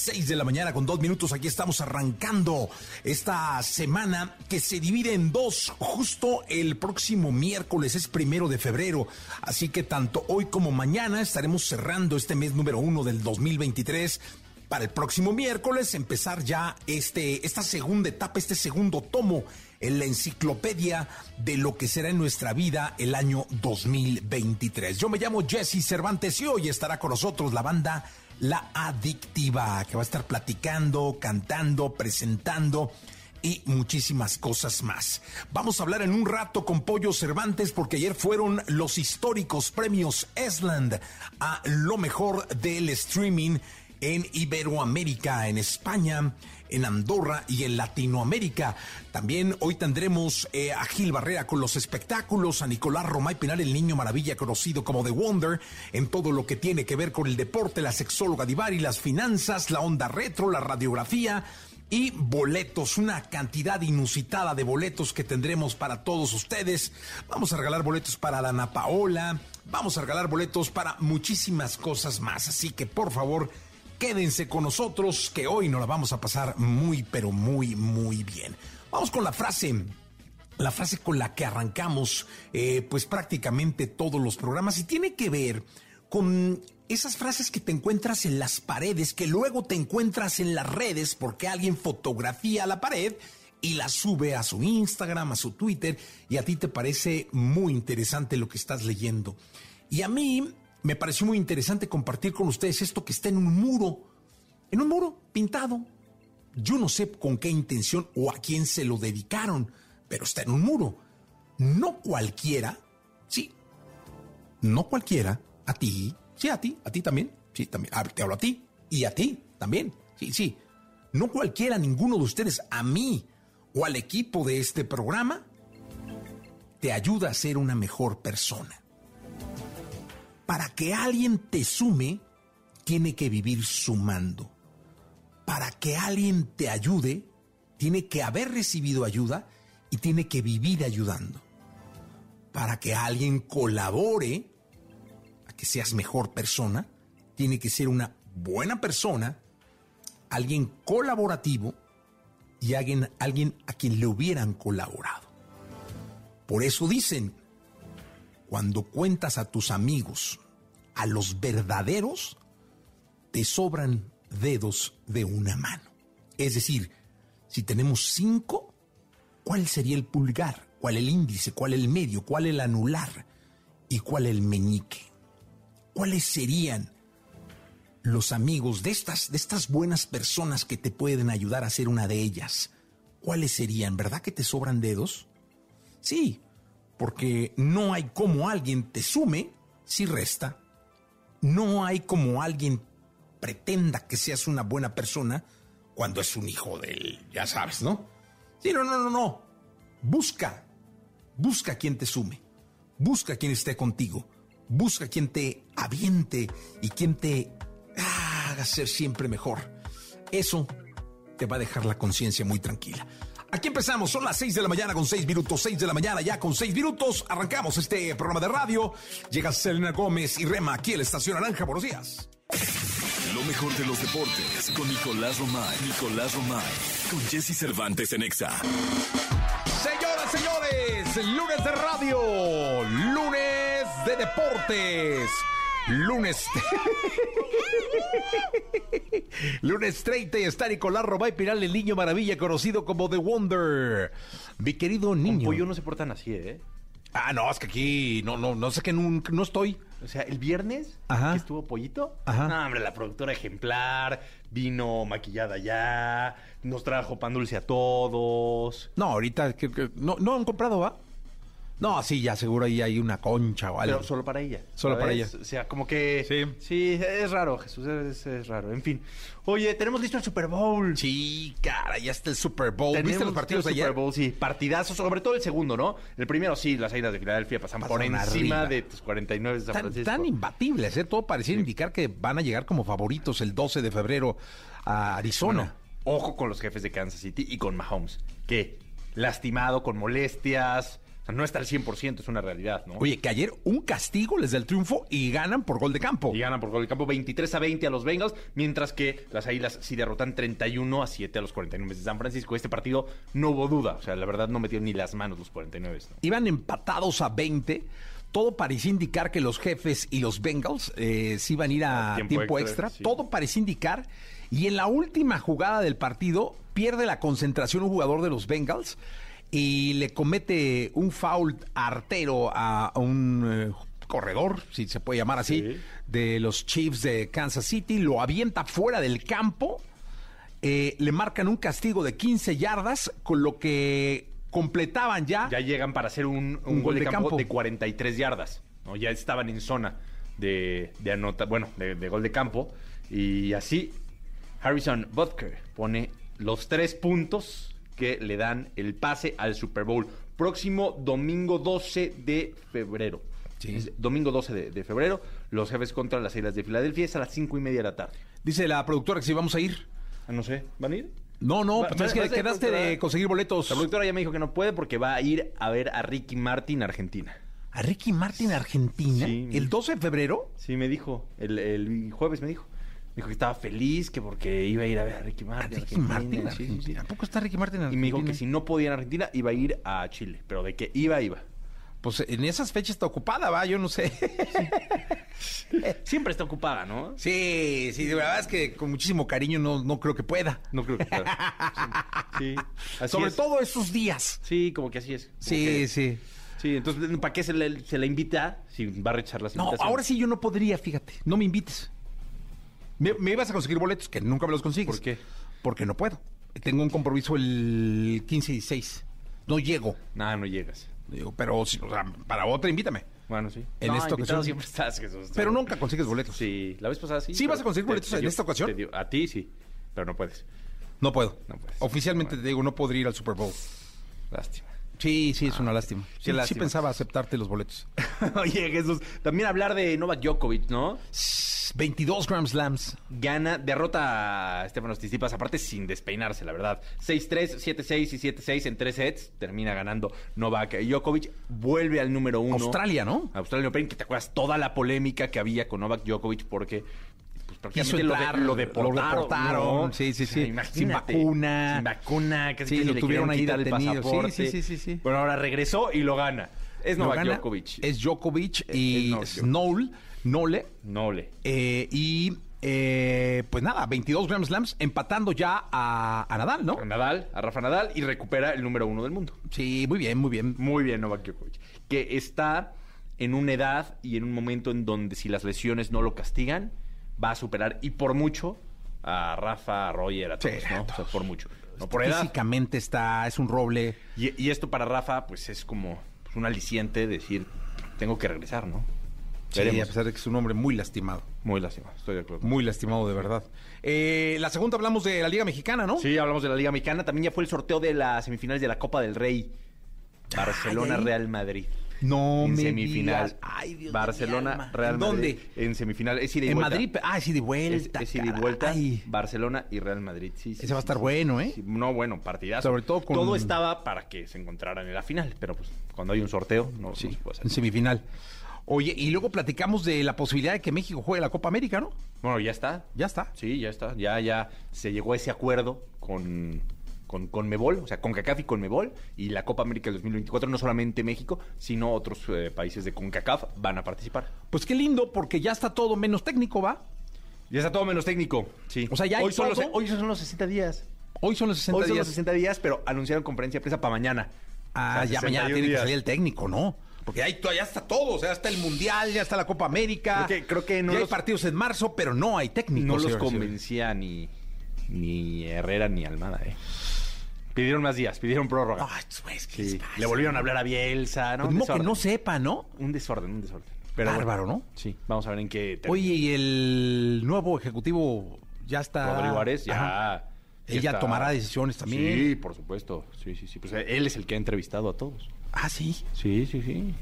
6 de la mañana con dos minutos. Aquí estamos arrancando esta semana que se divide en dos. Justo el próximo miércoles es primero de febrero. Así que tanto hoy como mañana estaremos cerrando este mes número uno del 2023 para el próximo miércoles empezar ya este, esta segunda etapa, este segundo tomo en la enciclopedia de lo que será en nuestra vida el año 2023. Yo me llamo Jesse Cervantes y hoy estará con nosotros la banda La Adictiva, que va a estar platicando, cantando, presentando y muchísimas cosas más. Vamos a hablar en un rato con Pollo Cervantes porque ayer fueron los históricos premios Esland a lo mejor del streaming en Iberoamérica, en España, en Andorra y en Latinoamérica. También hoy tendremos eh, a Gil Barrera con los espectáculos, a Nicolás Romay Pinal, el niño maravilla conocido como The Wonder, en todo lo que tiene que ver con el deporte, la sexóloga Divari, las finanzas, la onda retro, la radiografía y boletos, una cantidad inusitada de boletos que tendremos para todos ustedes. Vamos a regalar boletos para la Ana Paola, vamos a regalar boletos para muchísimas cosas más, así que por favor Quédense con nosotros que hoy nos la vamos a pasar muy, pero muy, muy bien. Vamos con la frase la frase con la que arrancamos eh, pues prácticamente todos los programas y tiene que ver con esas frases que te encuentras en las paredes, que luego te encuentras en las redes porque alguien fotografía la pared y la sube a su Instagram, a su Twitter y a ti te parece muy interesante lo que estás leyendo. Y a mí me pareció muy interesante compartir con ustedes esto que está en un muro, en un muro pintado. Yo no sé con qué intención o a quién se lo dedicaron, pero está en un muro. No cualquiera, sí, no cualquiera, a ti, sí, a ti, a ti también, sí, también, te hablo a ti y a ti también, sí, sí. No cualquiera, ninguno de ustedes, a mí o al equipo de este programa, te ayuda a ser una mejor persona para que alguien te sume, tiene que vivir sumando. Para que alguien te ayude, tiene que haber recibido ayuda y tiene que vivir ayudando. Para que alguien colabore, a que seas mejor persona, tiene que ser una buena persona, alguien colaborativo y alguien, alguien a quien le hubieran colaborado. Por eso dicen, cuando cuentas a tus amigos, a los verdaderos, te sobran dedos de una mano. Es decir, si tenemos cinco, ¿cuál sería el pulgar? ¿Cuál el índice? ¿Cuál el medio? ¿Cuál el anular? ¿Y cuál el meñique? ¿Cuáles serían los amigos de estas, de estas buenas personas que te pueden ayudar a ser una de ellas? ¿Cuáles serían? ¿Verdad que te sobran dedos? Sí, porque no hay como alguien te sume si resta. No hay como alguien pretenda que seas una buena persona cuando es un hijo de él, ya sabes, ¿no? Sí, no, no, no, no. Busca, busca quien te sume, busca quien esté contigo, busca quien te aviente y quien te haga ser siempre mejor. Eso te va a dejar la conciencia muy tranquila. Aquí empezamos, son las 6 de la mañana con 6 minutos, 6 de la mañana ya con 6 minutos. Arrancamos este programa de radio. Llega Selena Gómez y Rema aquí en la Estación Naranja. Buenos días. Lo mejor de los deportes con Nicolás Romay. Nicolás Romay. Con Jesse Cervantes en Exa. Señoras, señores, lunes de radio. Lunes de deportes. Lunes. Lunes 30 y está Nicolás Robay Piral, el niño maravilla, conocido como The Wonder. Mi querido niño. Pollo no se portan así, ¿eh? Ah, no, es que aquí no, no, no sé que no, no estoy. O sea, el viernes Ajá. que estuvo Pollito, Ajá. no, hombre, la productora ejemplar, vino maquillada ya, nos trajo pan dulce a todos. No, ahorita que- que- no, no han comprado, ¿va? No, sí, ya seguro ahí hay una concha o algo. Pero solo para ella. Solo para ella. O sea, como que... Sí. Sí, es raro, Jesús, es, es raro. En fin. Oye, tenemos listo el Super Bowl. Sí, cara, ya está el Super Bowl. Tenemos ¿Viste los partidos el de ayer? Super Bowl, sí. Partidazos, sobre todo el segundo, ¿no? El primero, sí, las Águilas de Filadelfia pasan por encima arriba. de tus 49 de San Tan, Francisco. tan imbatibles, ¿eh? Todo parecía indicar que van a llegar como favoritos el 12 de febrero a Arizona. Bueno, ojo con los jefes de Kansas City y con Mahomes, que lastimado, con molestias, sea, no está al 100%, es una realidad, ¿no? Oye, que ayer un castigo les da el triunfo y ganan por gol de campo. Y ganan por gol de campo 23 a 20 a los Bengals, mientras que las Águilas sí derrotan 31 a 7 a los 49 de San Francisco. Este partido no hubo duda, o sea, la verdad no metieron ni las manos los 49. ¿no? Iban empatados a 20. Todo parecía indicar que los jefes y los Bengals eh, se iban a ir a tiempo tiempo, extra, extra. sí. Todo parecía indicar. Y en la última jugada del partido pierde la concentración un jugador de los Bengals y le comete un foul artero a un eh, corredor, si se puede llamar así, Sí. de los Chiefs de Kansas City. Lo avienta fuera del campo. eh, le marcan un castigo de 15 yardas, con lo que completaban ya Ya llegan para hacer un, un gol de campo, de 43 yardas, ¿no? Ya estaban en zona de, de anota, bueno, de, de gol de campo. Y así, Harrison Butker pone los tres puntos que le dan el pase al Super Bowl. Próximo domingo 12 de febrero. Sí. Es domingo 12 de, de febrero, los jefes contra las Islas de Filadelfia es a las 5 y media de la tarde. Dice la productora que si vamos a ir. Ah, no sé, ¿van a ir? No, no, Va- pues va- es que quedaste de conseguir boletos. La productora ya me dijo que no puede porque va a ir a ver a Ricky Martin, Argentina. A Ricky Martin, Argentina, Sí, el 12 de febrero. Sí, me dijo, el, el jueves me dijo. Me dijo que estaba feliz, que porque iba a ir a ver a Ricky A Martin. Ricky Argentina, Martin, sí, sí, sí. Argentina. ¿A poco está Ricky Martin, Y Argentina? me dijo que si no podía a Argentina, iba a ir a Chile. Pero de que iba, iba. Pues en esas fechas está ocupada, va, yo no sé. Siempre está ocupada, ¿no? sí, sí, de verdad es que con muchísimo cariño no, no creo que pueda. No creo que pueda. Sí, así Sobre es. todo esos días. Sí, como que así es. Como Sí, que- sí. Sí, entonces, ¿para qué se le, se la invita si va a rechazar las No, invitaciones? ahora sí yo no podría, fíjate. No me invites. Me, me ibas a conseguir boletos que nunca me los consigues. ¿Por qué? Porque no puedo. Tengo un compromiso el 15 y 16. No llego. Nada, no llegas. Digo, pero si- o sea, para otra invítame. Bueno, sí. En no, esta ocasión- siempre estás, Jesús. Pero nunca consigues boletos. Sí, la vez pasada sí. ¿Sí vas a conseguir te- boletos te en esta ocasión? dio- a ti sí, pero no puedes. No puedo. No puedes. Oficialmente te digo, no podría ir al Super Bowl. Lástima. Sí, sí, es una lástima. Sí, sí pensaba aceptarte los boletos. Oye, Jesús, también hablar de Novak Djokovic, ¿no? 22 Grand Slams. Gana, derrota a Stefanos Tsitsipas, aparte sin despeinarse, la verdad. 6-3, 7-6 y 7-6 en tres sets. Termina ganando Novak Djokovic. Vuelve al número uno. Australia, ¿no? Australia Open, que te acuerdas toda la polémica que había con Novak Djokovic porque pues, Quiso prácticamente lo, de- entrar, lo lo deportaron. ¿no? sí, sí, O sea, sí. imagínate, Sin vacuna. Sin vacuna. Casi Sí, que lo le tuvieron ahí quitar el detenido. Sí, pasaporte. sí, sí, sí, sí. Bueno, ahora regresó y lo gana. Es Novak Djokovic. Es Djokovic y es Novak Djokovic. Snowl, Nole. No le. eh, y eh, pues nada, 22 Grand Slams empatando ya a, a Nadal, ¿no? A Nadal, a Rafa Nadal y recupera el número uno del mundo. Sí, muy bien, muy bien. Muy bien, Novak Djokovic. Que está en una edad y en un momento en donde si las lesiones no lo castigan, va a superar y por mucho a Rafa, a Roger, a todos, Sí, ¿no? a O sea, todos. por mucho. No por edad. Físicamente está, es un roble. Y, y esto para Rafa, pues es como pues, un aliciente decir, tengo que regresar, ¿no? Sí, Veremos. a pesar de que es un hombre muy lastimado. Muy lástima, estoy de acuerdo. Muy lastimado, de verdad. Eh, la segunda hablamos de la Liga Mexicana, ¿no? Sí, hablamos de la Liga Mexicana. También ya fue el sorteo de las semifinales de la Copa del Rey. Barcelona, Ay, ay. Real Madrid. No en me semifinal. digas. Ay, Dios Barcelona. Real ¿En Madrid. dónde? En semifinal. Es ida y En vuelta. Madrid. Ah, sí, de Es, vuelta. es ida y vuelta. caray. Barcelona y Real Madrid. Sí, sí, Ese va a sí, estar sí. bueno, ¿eh? Sí, no, bueno, partidazo. Sobre todo con- Todo estaba para que se encontraran en la final. Pero pues cuando hay un sorteo, no, no Sí, se puede hacer. en semifinal. Oye, y luego platicamos de la posibilidad de que México juegue la Copa América, ¿no? Bueno, ya está. Ya está. Sí, ya está. Ya, ya se llegó a ese acuerdo con, con Conmebol, o sea, CONCACAF y Conmebol, y la Copa América del 2024, no solamente México, sino otros eh, países de CONCACAF van a participar. Pues qué lindo, porque ya está todo menos técnico, ¿va? Ya está todo menos técnico, sí. O sea, ya hay hoy, son los, todo. hoy son los 60 días. Hoy son los 60 Hoy son días. los 60 días, pero anunciaron conferencia de prensa para mañana. Ah, O sea, ya mañana 61 tiene que días. salir el técnico, ¿no? Porque ahí ya está todo, o sea, está el Mundial, ya está la Copa América. Creo que- creo que no ya hay partidos en marzo, pero no hay técnico. No los convencía ni, ni Herrera ni Almada, ¿eh? Pidieron más días, pidieron prórroga. Ay, pues, ¿qué Sí, les pasa? Le volvieron a hablar a Bielsa, ¿no? Pues que desorden. no sepa, ¿no? Un desorden, un desorden. Pero Bárbaro, bueno, ¿no? Sí, vamos a ver en qué... termina. Oye, y el nuevo ejecutivo ya está. Rodrigo Ares ya... Ajá. Está- tomará decisiones también. Sí, por supuesto. Sí, sí, sí. Pues él es el que ha entrevistado a todos. Ah, sí. Sí, sí, sí.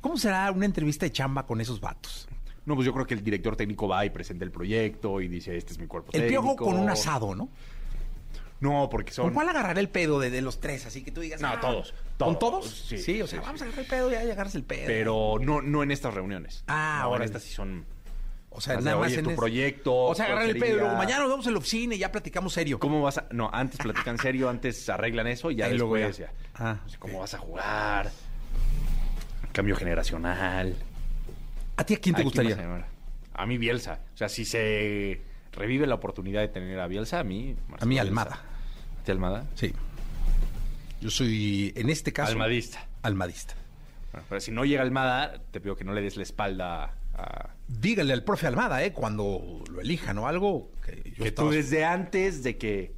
¿Cómo será una entrevista de chamba con esos vatos? No, pues yo creo que el director técnico va y presenta el proyecto y dice, este es mi cuerpo El técnico. piojo con un asado, ¿no? No, porque son... ¿Con cuál agarrará el pedo de, de los tres? Así que tú digas. No, ah, todos, ¿Con todos. Sí, Sí, o sea, sí, vamos sí. a agarrar el pedo y ahí agarras el pedo. Pero no, no en estas reuniones. Ah, No, en órale. estas sí son... O sea, nada más en tu es- proyecto, O sea, agarrar el ¿cuál pedo y luego mañana nos vamos a la oficina y ya platicamos serio. ¿Cómo vas a...? No, antes platican serio, antes arreglan eso y ya después ya. Ah, O sea, ¿Cómo vas a jugar? Cambio generacional. ¿A ti a quién te ¿A gustaría? a mí Bielsa. O sea, si se revive la oportunidad de tener a Bielsa, a mí... A mí Bielsa. Almada. ¿A ti Almada? Sí. Yo soy, en este caso... Almadista. Almadista. Bueno, pero si no llega Almada, te pido que no le des la espalda a... Dígale al profe Almada, ¿eh? Cuando lo elijan o algo. Que yo, que estaba, tú desde antes de que...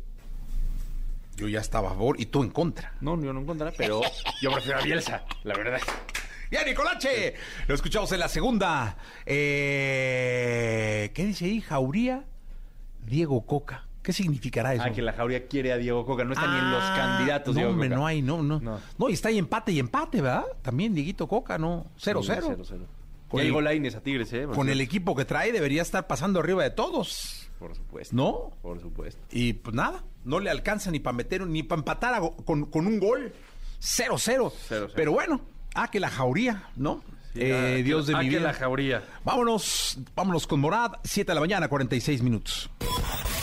yo ya estaba a favor y tú en contra. No, yo no encontraré, pero yo prefiero a Bielsa, la verdad. ¡Ya, Nicolache! Lo escuchamos en la segunda. Eh, ¿Qué dice ahí? Jauría, Diego Coca. ¿Qué significará eso? Ah, que la Jauría quiere a Diego Coca. No está ni en los Ah, candidatos, No, Diego hombre, Coca. no hay, no, no, No. no. y está ahí empate y empate, ¿verdad? También Dieguito Coca, ¿no? 0-0. Sí, cero, cero. Con ya el- llegó Lainez a Tigres, ¿eh? Con el equipo que trae debería estar pasando arriba de todos. Por supuesto. ¿No? Por supuesto. Y pues nada, no le alcanza ni para meter, ni para empatar con, con un gol. 0-0. Cero, cero. Pero bueno, ah, que la jauría, ¿no? Eh, Ah, Dios que- de ah, mi que vida. la Jauría. Vámonos, vámonos con Morad, 7 de la mañana, 46 minutos.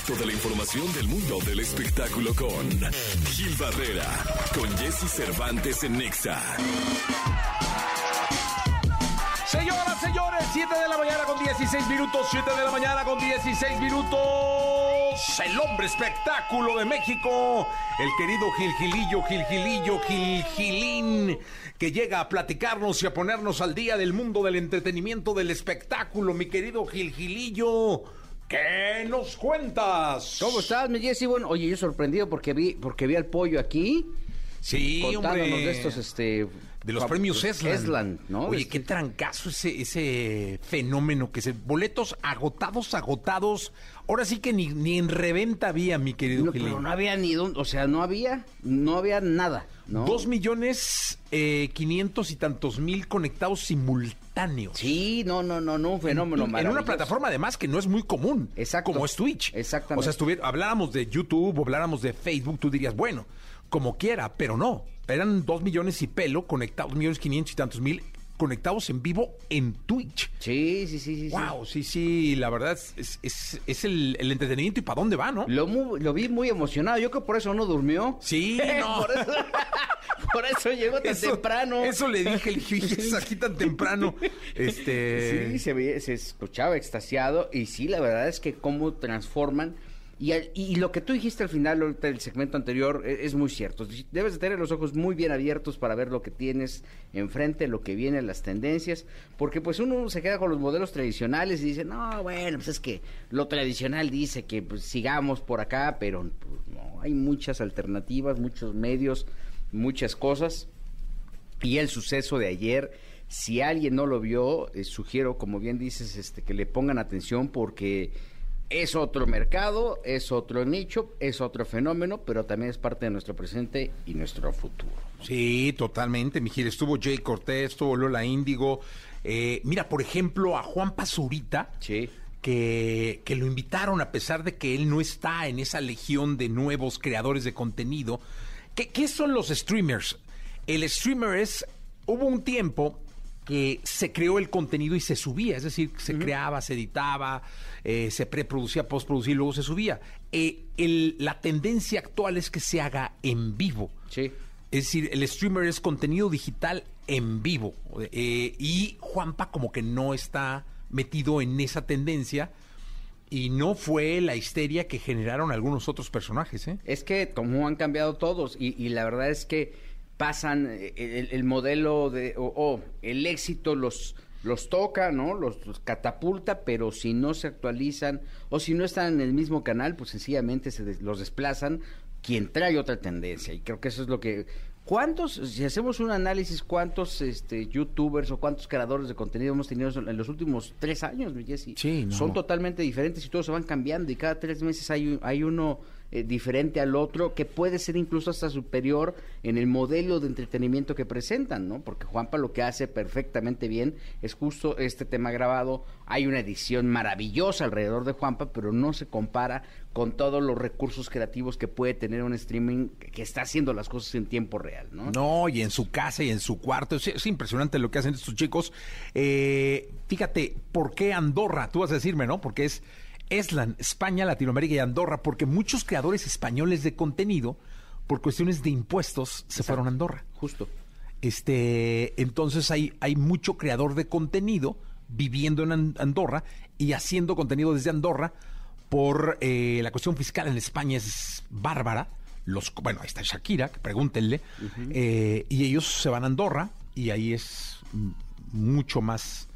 Toda la información del mundo del espectáculo con Gil Barrera, con Jesse Cervantes en Nexa. Señores, 7 de la mañana con 16 minutos, 7 de la mañana con 16 minutos. El hombre espectáculo de México, el querido Gilgilillo, Gilgilillo, Gilgilín, que llega a platicarnos y a ponernos al día del mundo del entretenimiento, del espectáculo. Mi querido Gilgilillo, ¿qué nos cuentas? ¿Cómo estás, mi Jessy? Bueno, oye, yo sorprendido porque vi, porque vi al pollo aquí Sí, contándonos hombre. de estos, este... De los premios Eslan. Eslan, ¿no? Oye, Este- qué trancazo ese, ese fenómeno que se. Boletos agotados, agotados. Ahora sí que ni, ni en reventa había, mi querido No, pero no había ni... dónde- O sea, no había, no había nada, ¿no? Dos millones eh, quinientos y tantos mil conectados simultáneos. Sí, no, no, no, no, un fenómeno en una maravilloso. plataforma además que no es muy común. Exacto. Como es Twitch. Exactamente. O sea, habláramos de YouTube o habláramos de Facebook, tú dirías, bueno, como quiera, pero no. Eran dos millones y pelo conectados, millones quinientos y tantos mil conectados en vivo en Twitch. Sí, sí, sí, sí. Wow, sí, sí, la verdad es, es, es- es el, el entretenimiento y para dónde va, ¿no? Lo, lo vi muy emocionado. Yo creo que por eso no durmió. Sí, no. por, eso, por eso llegó tan Eso- temprano. Eso le dije, le dije, "Es aquí tan temprano. Este. Sí, se, se escuchaba extasiado y sí, la verdad es que cómo transforman. Y, y lo que tú dijiste al final del segmento anterior e- es, muy cierto. Debes de tener los ojos muy bien abiertos para ver lo que tienes enfrente, lo que viene, las tendencias, porque pues uno se queda con los modelos tradicionales y dice, no, bueno, pues es que lo tradicional dice que pues, sigamos por acá, pero pues, no, hay muchas alternativas, muchos medios, muchas cosas. Y el suceso de ayer, si alguien no lo vio, eh, sugiero, como bien dices, este, que le pongan atención porque es otro mercado, es otro nicho, es otro fenómeno, pero también es parte de nuestro presente y nuestro futuro. Sí, totalmente, Mijil. Estuvo Jay Cortés, estuvo Lola Índigo. Eh, mira, por ejemplo, a Juan Pazurita. Sí. Que, que lo invitaron a pesar de que él no está en esa legión de nuevos creadores de contenido. ¿Qué, qué son los streamers? El streamer es, hubo un tiempo que se creó el contenido y se subía, es decir, se creaba, se editaba, eh, se preproducía, postproducía y luego se subía. Eh, la tendencia actual es que se haga en vivo. Sí. Es decir, el streamer es contenido digital en vivo. Eh, y Juanpa como que no está metido en esa tendencia y no fue la histeria que generaron algunos otros personajes. Es que como han cambiado todos y, la verdad es que pasan eh, el, modelo de, o el éxito los los toca, ¿no? Los, catapulta, pero si no se actualizan o si no están en el mismo canal, pues sencillamente se los desplazan quien trae otra tendencia. Y creo que eso es lo que ¿Cuántos, si hacemos un análisis, cuántos este, youtubers o cuántos creadores de contenido hemos tenido en los últimos tres años, Jesse? Sí, Son totalmente diferentes y todos se van cambiando y cada tres meses hay, hay uno eh, diferente al otro, que puede ser incluso hasta superior en el modelo de entretenimiento que presentan, ¿no? Porque Juanpa lo que hace perfectamente bien es justo este tema grabado. Hay una edición maravillosa alrededor de Juanpa, pero no se compara con todos los recursos creativos que puede tener un streaming que está haciendo las cosas en tiempo real, ¿no? No, y en su casa y en su cuarto. Es, impresionante lo que hacen estos chicos. Eh, fíjate, ¿por qué Andorra? Tú vas a decirme, ¿no? Porque es Eslan, España, Latinoamérica y Andorra, porque muchos creadores españoles de contenido, por cuestiones de impuestos, se fueron a Andorra. Justo. Este, entonces hay, hay mucho creador de contenido viviendo en Andorra y haciendo contenido desde Andorra por eh, la cuestión fiscal en España es bárbara. Los, bueno, ahí está Shakira, pregúntenle. Eh, y ellos se van a Andorra y ahí es mucho más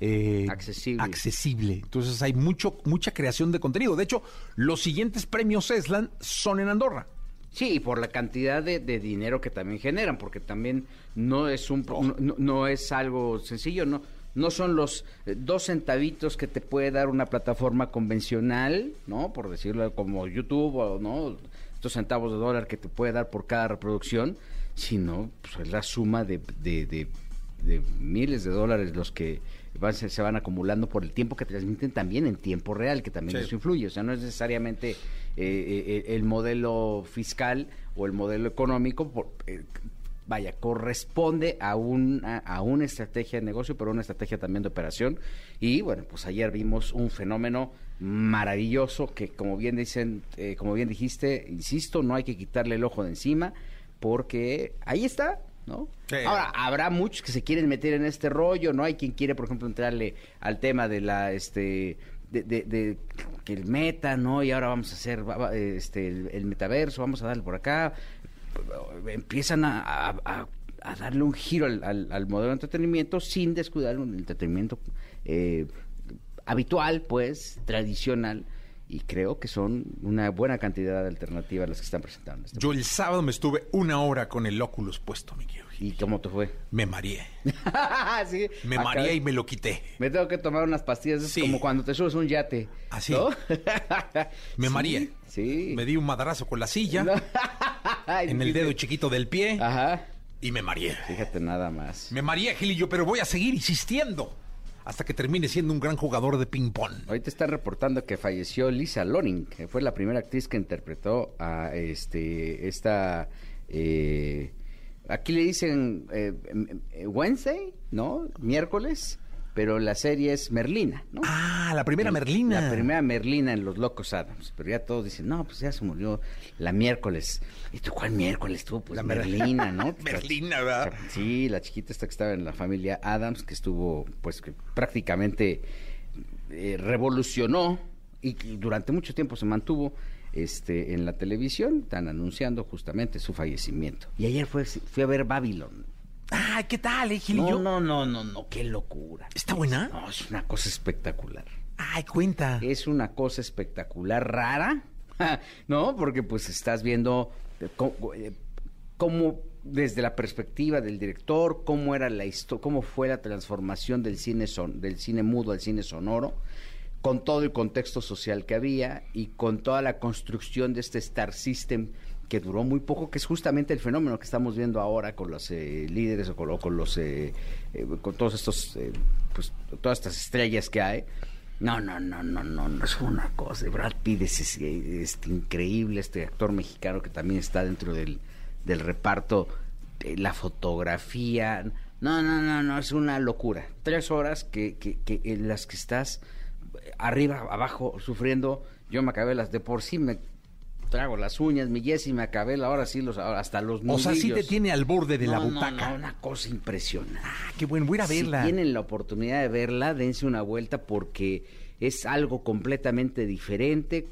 eh, accesible. accesible. Entonces hay mucho, mucha creación de contenido. De hecho, los siguientes premios ESLAN son en Andorra. Sí, y por la cantidad de, dinero que también generan, porque también no es un oh. no, es algo sencillo, no no son los eh, dos centavitos que te puede dar una plataforma convencional, ¿no? Por decirlo como YouTube o no estos centavos de dólar que te puede dar por cada reproducción, sino pues, es la suma de, de, miles de dólares los que se, van acumulando por el tiempo que transmiten también en tiempo real, que también eso influye. O sea, no es necesariamente eh, eh, el modelo fiscal o el modelo económico, por, eh, vaya, corresponde a, un, a, una estrategia de negocio, pero una estrategia también de operación. Y bueno, pues ayer vimos un fenómeno maravilloso que, como bien dicen, como bien dijiste, insisto, no hay que quitarle el ojo de encima, porque ahí está, ¿no? Ahora, habrá muchos que se quieren meter en este rollo, ¿no? Hay quien quiere, por ejemplo, entrarle al tema de la, este, de, que el meta, ¿no? Y ahora vamos a hacer este, el, metaverso, vamos a darle por acá. Empiezan a, darle un giro al, modelo de entretenimiento sin descuidar el entretenimiento eh, habitual, pues, tradicional y creo que son una buena cantidad de alternativas las que están presentando. Este Yo el sábado me estuve una hora con el Oculus puesto, mi querido. ¿Y cómo te fue? Me mareé. Me mareé y me lo quité. Me tengo que tomar unas pastillas, como cuando te subes un yate. Así. me mareé. Sí. Me di un madrazo con la silla. en el dedo chiquito del pie. Ajá. Y me mareé. Fíjate nada más. Me mareé, Gilillo, pero voy a seguir insistiendo hasta que termine siendo un gran jugador de ping-pong. Te están reportando que falleció Lisa Loring, que fue la primera actriz que interpretó a este esta. Eh, aquí le dicen eh, Wednesday, ¿no? Miércoles pero la serie es Merlina, ¿no? Ah, la primera Merlina. La primera Merlina en Los Locos Adams. Pero ya todos dicen, no, pues ya se murió la miércoles. ¿Y tú cuál miércoles tú? Pues la Merlina, ¿no? Merlina, ¿verdad? Sí, la chiquita esta que estaba en la familia Adams, que estuvo, pues, que prácticamente eh, revolucionó y, durante mucho tiempo se mantuvo este, en la televisión, están anunciando justamente su fallecimiento. Y ayer fue, fui a ver Babylon. Ay, ¿qué tal, eh, No, no, no, no, no, qué locura. ¿Está buena? No, es una cosa espectacular. Ay, cuenta. Es una cosa espectacular, rara, ¿no? Porque pues estás viendo eh, eh, cómo, desde la perspectiva del director, cómo era la historia, cómo fue la transformación del cine son, del cine mudo al cine sonoro, con todo el contexto social que había y con toda la construcción de este Star System que duró muy poco, que es justamente el fenómeno que estamos viendo ahora con los eh, líderes o con, los eh, eh, con todos estos pues todas estas estrellas que hay. No, no, no, no, no, no es una cosa. Brad Pitt es, increíble, este actor mexicano que también está dentro del, del reparto, la fotografía, No, no, no, no, es una locura. Tres horas que, que, que en las que estás arriba, abajo, sufriendo. Yo me acabé las de por sí, me trago las uñas, mi Jessy me acabé ahora sí los, hasta los nudillos. O sea, sí te tiene al borde de la butaca. No, una cosa impresionante. Ah, qué bueno, voy a verla. Si tienen la oportunidad de verla, dense una vuelta porque es algo completamente diferente.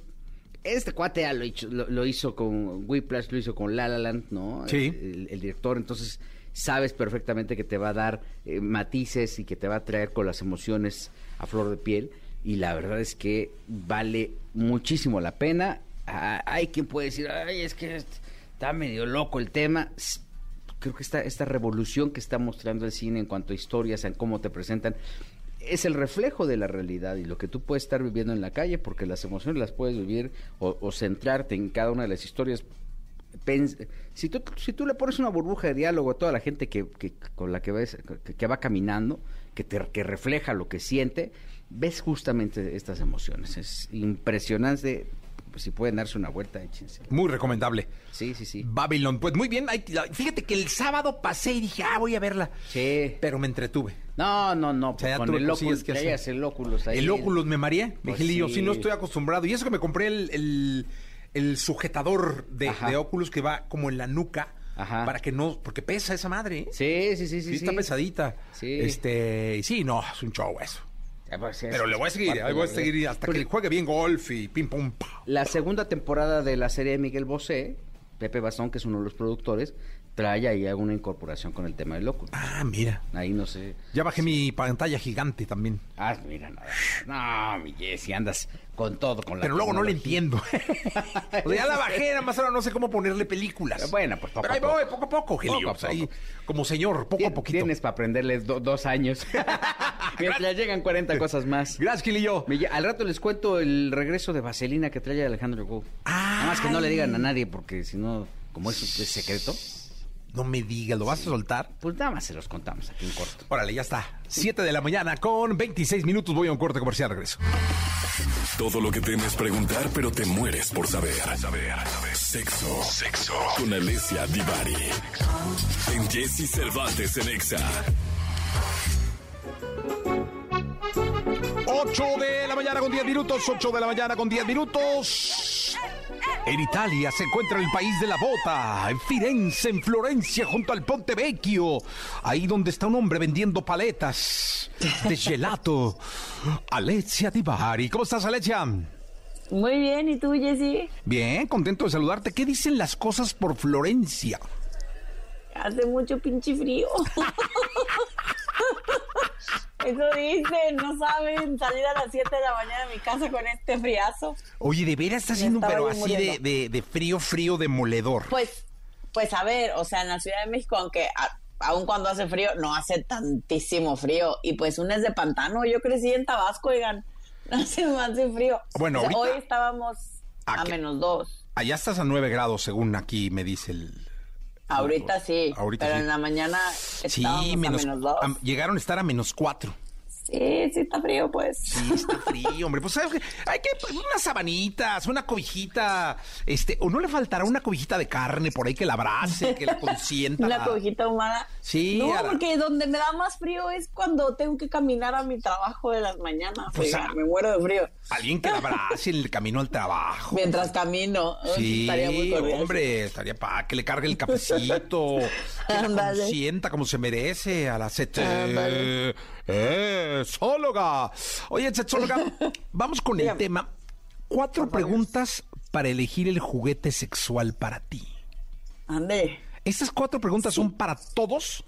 Este cuate ya lo, hizo, lo, hizo con Whiplash, lo hizo con La La Land, ¿no? Sí. El, director, entonces sabes perfectamente que te va a dar eh, matices y que te va a traer con las emociones a flor de piel y la verdad es que vale muchísimo la pena. Ah, hay quien puede decir, ay, es que está medio loco el tema. Creo que esta, esta revolución que está mostrando el cine en cuanto a historias, en cómo te presentan, es el reflejo de la realidad y lo que tú puedes estar viviendo en la calle, porque las emociones las puedes vivir o, centrarte en cada una de las historias. si, tú, si tú le pones una burbuja de diálogo a toda la gente que, con la que, ves, que, va caminando, que, te, que refleja lo que siente, ves justamente estas emociones. Es impresionante. Pues, si pueden darse una vuelta, échense. Muy recomendable. Sí, sí, sí. Babylon. Pues muy bien. Fíjate que el sábado pasé y dije, ah, voy a verla. Sí. Pero me entretuve. No, no, no. Pues, con el óculos, que el óculos ahí. El óculos me mareé. Pues Vigilillo, sí. no estoy acostumbrado. Y eso que me compré el, el, sujetador de, de, óculos que va como en la nuca. Ajá. Para que no, porque pesa esa madre. ¿eh? Sí, sí, sí, sí. Sí, está pesadita. Sí. Este, sí, no, es un show eso. Pues, Pero le voy a seguir, voy a seguir hasta que juegue bien golf y pim pum. La segunda temporada de la serie de Miguel Bosé, Pepe Bastón, que es uno de los productores, trae ahí alguna incorporación con el tema del loco. Ah, mira. Ahí no sé. Ya bajé mi pantalla gigante también. Ah, mira, no, no mi Jessy, andas con todo, con la Pero luego no le entiendo. o sea, ya la bajé, nada más ahora no sé cómo ponerle películas. bueno, pues poco Pero ahí voy, poco a poco, Gelio. Poco, ahí, como señor, poco a poquito. Tienes para aprenderles dos años. Mientras llegan 40 cosas más. Gracias, Gilillo. Al rato les cuento el regreso de Vaselina que trae Alejandro Go. Ah. Nada más que no le digan a nadie porque si no, como es, es secreto. No me digas, ¿lo vas a soltar? Pues nada más se los contamos aquí en corto. Órale, ya está. Siete de la mañana con 26 minutos. Voy a un corte comercial, regreso. Todo lo que temes preguntar, pero te mueres por saber. Saber, Sexo. Sexo. Con Alessia Divari. En Jesse Cervantes en Exa. 8 de la mañana con 10 minutos. 8 de la mañana con 10 minutos. En Italia se encuentra el país de la bota, en Firenze, en Florencia, junto al Ponte Vecchio, ahí donde está un hombre vendiendo paletas de gelato. Alexia Divari. ¿Cómo estás, Alexia? Muy bien, ¿y tú, Jessy? Bien, contento de saludarte. ¿Qué dicen las cosas por Florencia? Hace mucho pinche frío. Eso dicen, no saben salir a las 7 de la mañana de mi casa con este friazo. Oye, de veras está haciendo, pero así de, de, frío, frío, demoledor. Pues, pues a ver, o sea, en la Ciudad de México, aunque aun cuando hace frío, no hace tantísimo frío. Y pues un es de pantano, yo crecí en Tabasco, oigan, no hace más de frío. Bueno, hoy estábamos a, menos 2. Allá estás a 9 grados, según aquí me dice el... Ahorita sí, pero en la mañana estábamos a menos 2. Llegaron a estar a menos 4. Sí, sí está frío, pues. Sí, está frío, hombre. Pues sabes que hay que unas sabanitas, una cobijita, este, o no le faltará una cobijita de carne por ahí que la abrace, que la consienta. una cobijita humana. Sí. No, porque donde me da más frío es cuando tengo que caminar a mi trabajo de las mañanas. Pues, me muero de frío. Alguien que la abrace en el camino al trabajo. Mientras camino. Sí, estaría muy hombre, estaría para que le cargue el cafecito, que la consienta como se merece a la sete. ¡Eh, sóloga! Oye, sexóloga, vamos con el tema. Cuatro preguntas para elegir el juguete sexual para ti. Ande. ¿Estas cuatro preguntas son para todos?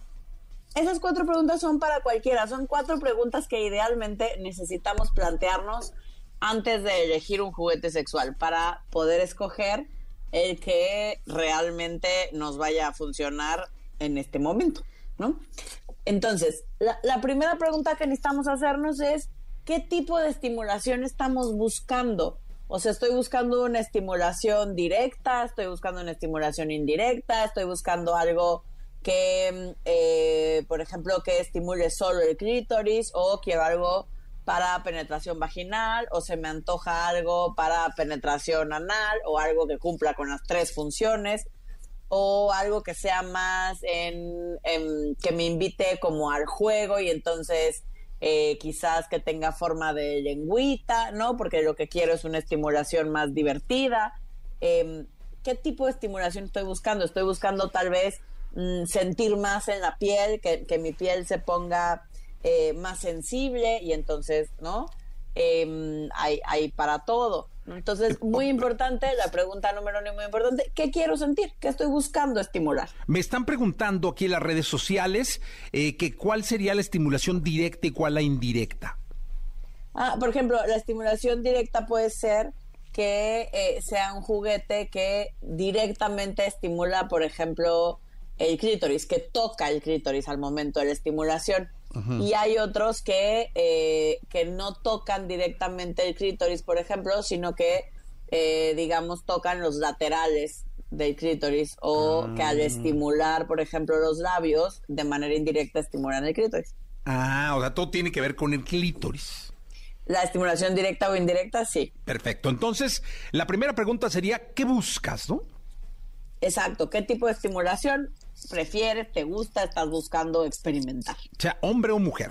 Esas cuatro preguntas son para cualquiera. Son cuatro preguntas que idealmente necesitamos plantearnos antes de elegir un juguete sexual para poder escoger el que realmente nos vaya a funcionar en este momento, ¿no? Entonces, la, primera pregunta que necesitamos hacernos es, ¿qué tipo de estimulación estamos buscando? O sea, estoy buscando una estimulación directa, estoy buscando una estimulación indirecta, estoy buscando algo que, eh, por ejemplo, que estimule solo el clítoris o quiero algo para penetración vaginal o se me antoja algo para penetración anal o algo que cumpla con las tres funciones. O algo que sea más en, que me invite como al juego y entonces eh, quizás que tenga forma de lengüita, ¿no? Porque lo que quiero es una estimulación más divertida. Em, ¿Qué tipo de estimulación estoy buscando? Estoy buscando tal vez mm, sentir más en la piel, que, que mi piel se ponga eh, más sensible y entonces, ¿no? Em, hay, hay para todo. Entonces, muy importante, la pregunta número uno muy importante, ¿qué quiero sentir? ¿Qué estoy buscando estimular? Me están preguntando aquí en las redes sociales eh, que cuál sería la estimulación directa y cuál la indirecta. Ah, por ejemplo, la estimulación directa puede ser que eh, sea un juguete que directamente estimula, por ejemplo, el clítoris, que toca el clítoris al momento de la estimulación. Y hay otros que, eh, que no tocan directamente el clítoris, por ejemplo, sino que, eh, digamos, tocan los laterales del clítoris o que al ah. estimular, por ejemplo, los labios, de manera indirecta estimulan el clítoris. Ah, o sea, todo tiene que ver con el clítoris. La estimulación directa o indirecta, sí. Perfecto. Entonces, la primera pregunta sería, ¿qué buscas, no? Exacto. ¿Qué tipo de estimulación? Prefieres, te gusta, estás buscando experimentar. Sea hombre o mujer.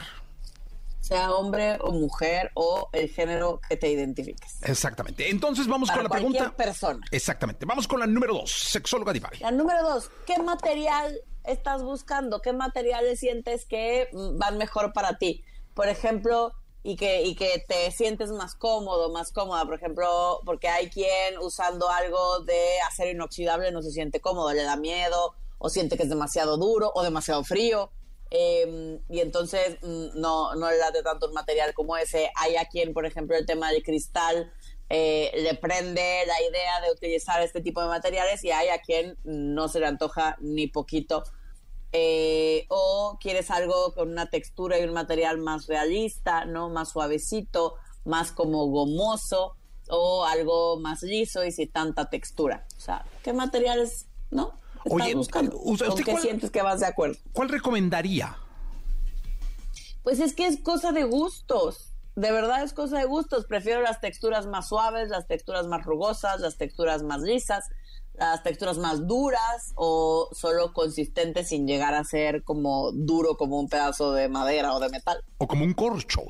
Sea hombre o mujer o el género que te identifiques. Exactamente. Entonces vamos con la pregunta. persona. Exactamente. Vamos con la número dos, sexóloga Divari. La número dos, ¿qué material estás buscando? ¿Qué materiales sientes que van mejor para ti? Por ejemplo, y que, y que te sientes más cómodo, más cómoda, por ejemplo, porque hay quien usando algo de acero inoxidable no se siente cómodo, le da miedo, o siente que es demasiado duro o demasiado frío. Em, y entonces mm, no, no le late tanto un material como ese. Hay a quien, por ejemplo, el tema del cristal eh, le prende la idea de utilizar este tipo de materiales y hay a quien no se le antoja ni poquito. Eh, o quieres algo con una textura y un material más realista, ¿no? Más suavecito, más como gomoso o algo más liso y sin tanta textura. O sea, ¿qué materiales, no? Oye, buscando? ¿usted qué sientes que vas de acuerdo? ¿Cuál recomendaría? Pues es que es cosa de gustos. De verdad es cosa de gustos. Prefiero las texturas más suaves, las texturas más rugosas, las texturas más lisas, las texturas más duras o solo consistentes sin llegar a ser como duro como un pedazo de madera o de metal. O como un corcho.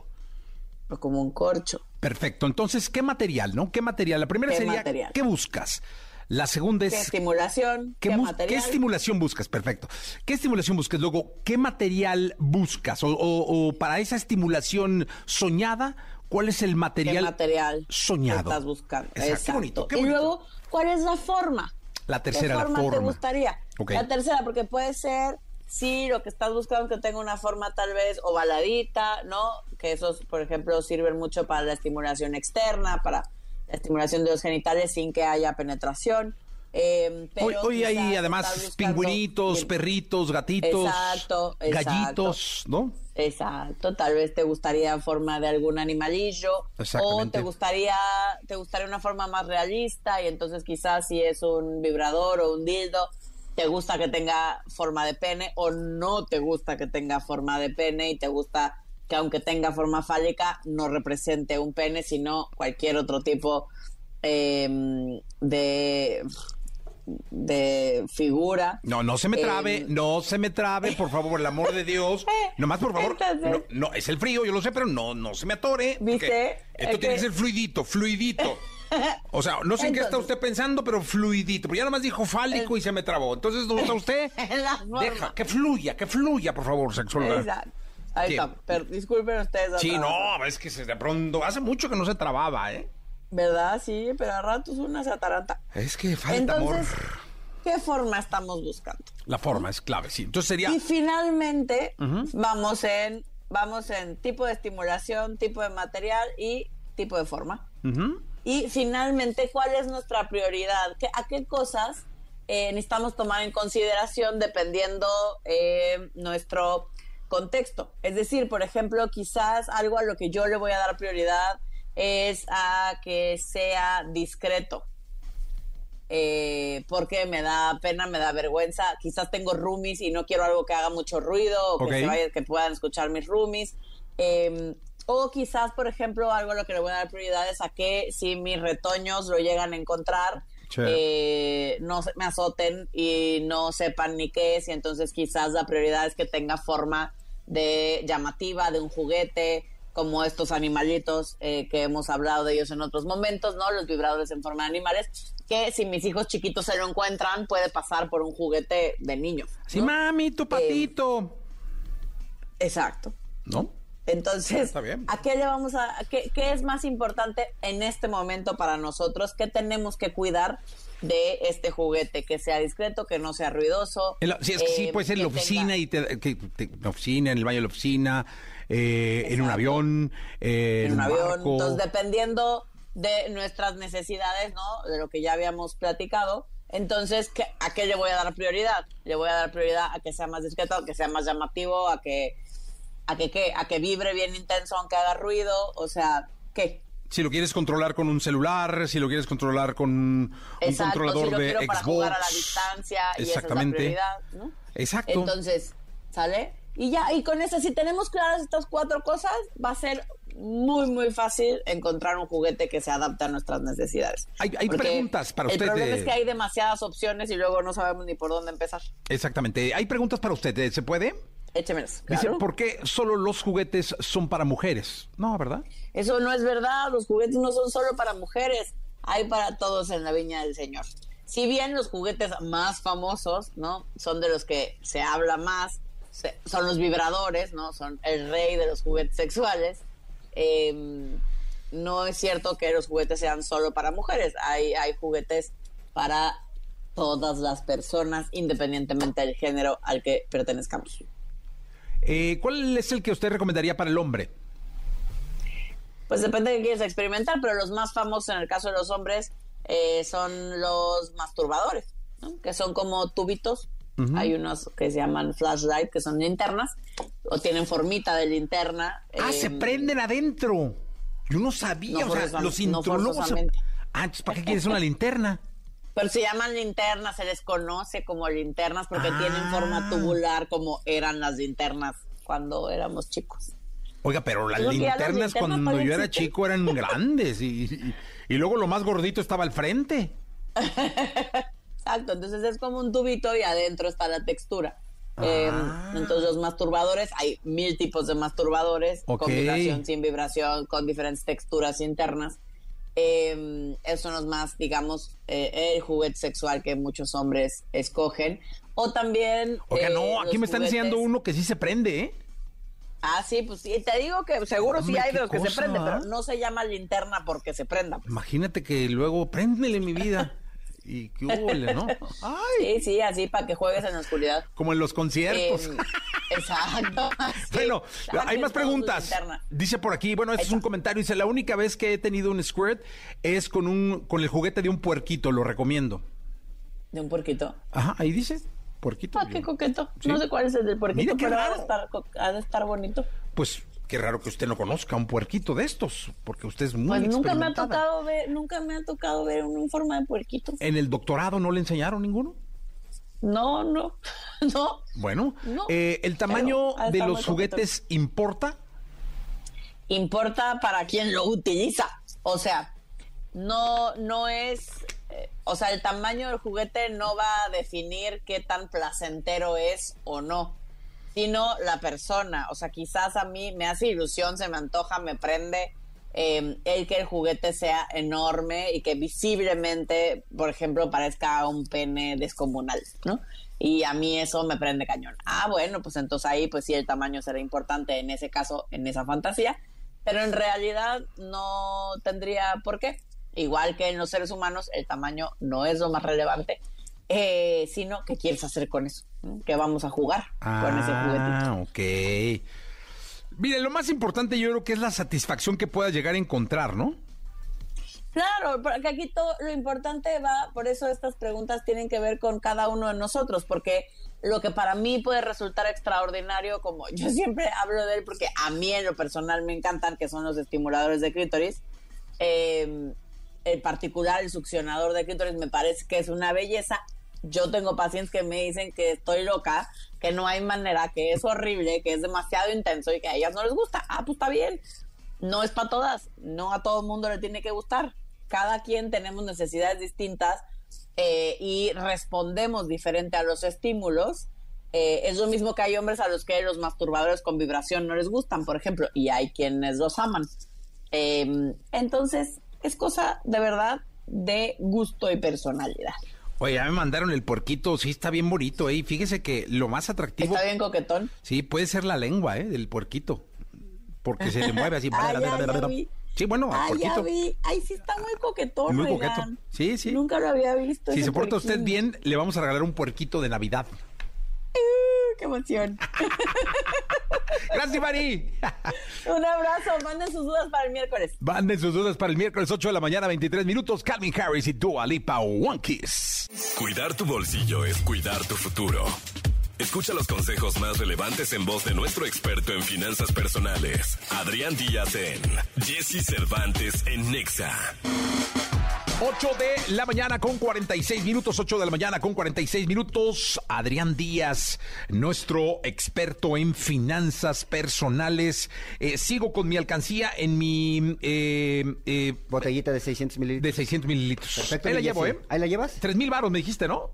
O como un corcho. Perfecto. Entonces, ¿qué material, no? ¿Qué material? La primera sería, ¿qué buscas? La segunda es... ¿Qué estimulación? ¿Qué, estimulación buscas? Perfecto. ¿Qué estimulación buscas? Luego, ¿qué material buscas? O, para esa estimulación soñada, ¿cuál es el material, ¿Qué material soñado? estás buscando. Exacto. Qué bonito, Y luego, ¿cuál es la forma? La tercera, ¿Qué forma, te gustaría? La tercera, porque puede ser sí, lo que estás buscando que tenga una forma tal vez ovaladita, ¿no? Que esos, por ejemplo, sirven mucho para la estimulación externa, para la estimulación de los genitales sin que haya penetración. Eh, hoy, hay además pingüinitos, perritos, gatitos, gallitos, ¿no? Exacto, tal vez te gustaría forma de algún animalillo o te gustaría te gustaría una forma más realista y entonces quizás si es un vibrador o un dildo te gusta que tenga forma de pene o no te gusta que tenga forma de pene y te gusta que aunque tenga forma fálica, no represente un pene, sino cualquier otro tipo em, de de figura. No, no se me trabe, em, no se me trabe, por favor, por el amor de Dios. Nomás, por favor. no, es el frío, yo lo sé, pero no, no se me atore. ¿Viste? Esto tiene que ser fluidito, fluidito. O sea, no sé en qué está usted pensando, pero fluidito. Pero ya nomás dijo fálico y se me trabó. Entonces, ¿no está usted? Deja, que fluya, que fluya, por favor, sexóloga. Exacto. Ahí está. Pero, disculpen ustedes. Sí, no, es que de pronto, hace mucho que no se trababa, ¿eh? ¿Verdad? Sí, pero a ratos una se ataranta. Es que falta Entonces, ¿Qué forma estamos buscando? La forma es clave, sí. Entonces sería. Y finalmente vamos en vamos en tipo de estimulación, tipo de material y tipo de forma. Y finalmente, ¿cuál es nuestra prioridad? ¿A qué cosas eh, necesitamos tomar en consideración dependiendo eh, nuestro contexto. Es decir, por ejemplo, quizás algo a lo que yo le voy a dar prioridad es a que sea discreto. Eh, porque me da pena, me da vergüenza. Quizás tengo roomies y no quiero algo que haga mucho ruido o que, que puedan escuchar mis roomies. Em, o quizás, por ejemplo, algo a lo que le voy a dar prioridad es a que si mis retoños lo llegan a encontrar, eh, no me azoten y no sepan ni qué es y entonces quizás la prioridad es que tenga forma de llamativa de un juguete como estos animalitos eh, que hemos hablado de ellos en otros momentos, ¿no? Los vibradores en forma de animales, que si mis hijos chiquitos se lo encuentran, puede pasar por un juguete de niño. Sí, mami, tu patito. exacto. ¿No? Entonces, ¿a qué le vamos a, qué, es más importante en este momento para nosotros? ¿Qué tenemos que cuidar de este juguete? Que sea discreto, que no sea ruidoso. sí, es que sí, puede ser en la oficina, y que, la oficina, en el baño de la oficina, eh, en un avión. Eh, en un, avión. Entonces, dependiendo de nuestras necesidades, ¿no? De lo que ya habíamos platicado. Entonces, ¿a qué le voy a dar prioridad? Le voy a dar prioridad a que sea más discreto, a que sea más llamativo, a que a que, a que vibre bien intenso aunque haga ruido, o sea, ¿qué? Si lo quieres controlar con un celular, si lo quieres controlar con un controlador de Xbox. Para jugar a la distancia Exactamente. y esa es la prioridad, ¿no? Exacto. Entonces, ¿sale? Y ya, y con eso, si tenemos claras estas cuatro cosas, va a ser muy, muy fácil encontrar un juguete que se adapte a nuestras necesidades. Hay, preguntas para usted. El problema es que hay demasiadas opciones y luego no sabemos ni por dónde empezar. Exactamente. Hay preguntas para usted. ¿Se puede? Échemelas. Dice, ¿por qué solo los juguetes son para mujeres? No, ¿verdad? Eso no es verdad. Los juguetes no son solo para mujeres. Hay para todos en la viña del Señor. Si bien los juguetes más famosos, ¿no? Son de los que se habla más, son los vibradores, ¿no? Son el rey de los juguetes sexuales. Em, no es cierto que los juguetes sean solo para mujeres. Hay, hay juguetes para todas las personas, independientemente del género al que pertenezcamos. Eh, ¿Cuál es el que usted recomendaría para el hombre? Pues depende de qué quieres experimentar, pero los más famosos en el caso de los hombres eh, son los masturbadores, que son como tubitos. Hay unos que se llaman flashlight, que son linternas, o tienen formita de linterna. Ah, se em, prenden adentro. Yo no sabía, o sea, los intrólogos. ah, ¿para qué quieres una linterna? Pero se llaman linternas, se les conoce como linternas porque tienen forma ah. tubular como eran las linternas cuando éramos chicos. Oiga, pero las linternas cuando yo era chico eran grandes y, luego lo más gordito estaba al frente. Exacto, entonces es como un tubito y adentro está la textura. Em, ah. entonces los masturbadores, hay mil tipos de masturbadores, con vibración, sin vibración, con diferentes texturas internas. Eh, eso no es más, digamos, eh, el juguete sexual que muchos hombres escogen. O también... Oiga, no, eh, aquí me están enseñando uno que sí se prende, ¿eh? Ah, sí, pues sí, te digo que seguro sí hay de los que se prende, pero no se llama linterna porque se prenda. Pues. Imagínate que luego préndele mi vida. y qué huele, ¿no? Sí, sí, así para que juegues en la oscuridad. Como en los conciertos. Em, exacto. bueno, hay más preguntas. Dice por aquí, bueno, este es un comentario. Dice, la única vez que he tenido un squirt es con un con el juguete de un puerquito, lo recomiendo. ¿De un puerquito? Ajá, ahí dice. Puerquito. Ah, qué coqueto. No sé cuál es el del puerquito, pero ha de, estar, ha de estar bonito. Pues Qué raro que usted no conozca un puerquito de estos, porque usted es muy pues nunca me ha tocado ver, nunca me ha tocado ver un forma de puerquito. ¿En el doctorado no le enseñaron ninguno? No, no, no. Bueno, eh, ¿el tamaño de los juguetes importa? Importa para quien lo utiliza. O sea, no, no es, eh, o sea, el tamaño del juguete no va a definir qué tan placentero es o no sino la persona. O sea, quizás a mí me hace ilusión, se me antoja, me prende em, el que el juguete sea enorme y que visiblemente, por ejemplo, parezca un pene descomunal, ¿no? Y a mí eso me prende cañón. Ah, bueno, pues entonces ahí, pues sí, el tamaño será importante en ese caso, en esa fantasía, pero en realidad no tendría por qué. Igual que en los seres humanos, el tamaño no es lo más relevante eh, sino qué quieres hacer con eso, que vamos a jugar con ese juguetito. Ah, ok. Mire, lo más importante yo creo que es la satisfacción que puedas llegar a encontrar, ¿no? Claro, porque aquí todo lo importante va, por eso estas preguntas tienen que ver con cada uno de nosotros, porque lo que para mí puede resultar extraordinario, como yo siempre hablo de él, porque a mí en lo personal me encantan, que son los estimuladores de clítoris, eh, en particular el succionador de clítoris me parece que es una belleza yo tengo pacientes que me dicen que estoy loca, que no hay manera, que es horrible, que es demasiado intenso y que a ellas no les gusta. Ah, pues está bien. No es para todas, no a todo el mundo le tiene que gustar. Cada quien tenemos necesidades distintas eh, y respondemos diferente a los estímulos, eh, es lo mismo que hay hombres a los que los masturbadores con vibración no les gustan, por ejemplo, y hay quienes los aman. Em, entonces, es cosa de verdad de gusto y personalidad. Oye, ya me mandaron el puerquito, sí está bien bonito, ¿eh? Fíjese que lo más atractivo... Está bien coquetón. Sí, puede ser la lengua, ¿eh? Del puerquito. Porque se le mueve así. ah, ya, Sí, bueno, ah, ya vi. Ay, sí está muy coquetón, Muy coqueto. Sí, sí. Nunca lo había visto. Si se porta usted bien, le vamos a regalar un puerquito de Navidad. ¡Qué emoción! Gracias, Mari. Un abrazo. Manden sus dudas para el miércoles. Manden sus dudas para el miércoles 8 de la mañana, 23 minutos. Calvin Harris y Dua Lipa One Kiss. Cuidar tu bolsillo es cuidar tu futuro. Escucha los consejos más relevantes en voz de nuestro experto en finanzas personales, Adrián Díaz en Jesse Cervantes en Nexa. 8 de la mañana con 46 minutos, 8 de la mañana con 46 minutos. Adrián Díaz, nuestro experto en finanzas personales. Eh, sigo con mi alcancía en mi... Eh, eh, Botellita de 600 mililitros. De 600 mililitros. Perfecto. Ahí la llevo, ¿eh? Ahí la llevas. 3 mil baros me dijiste, ¿no?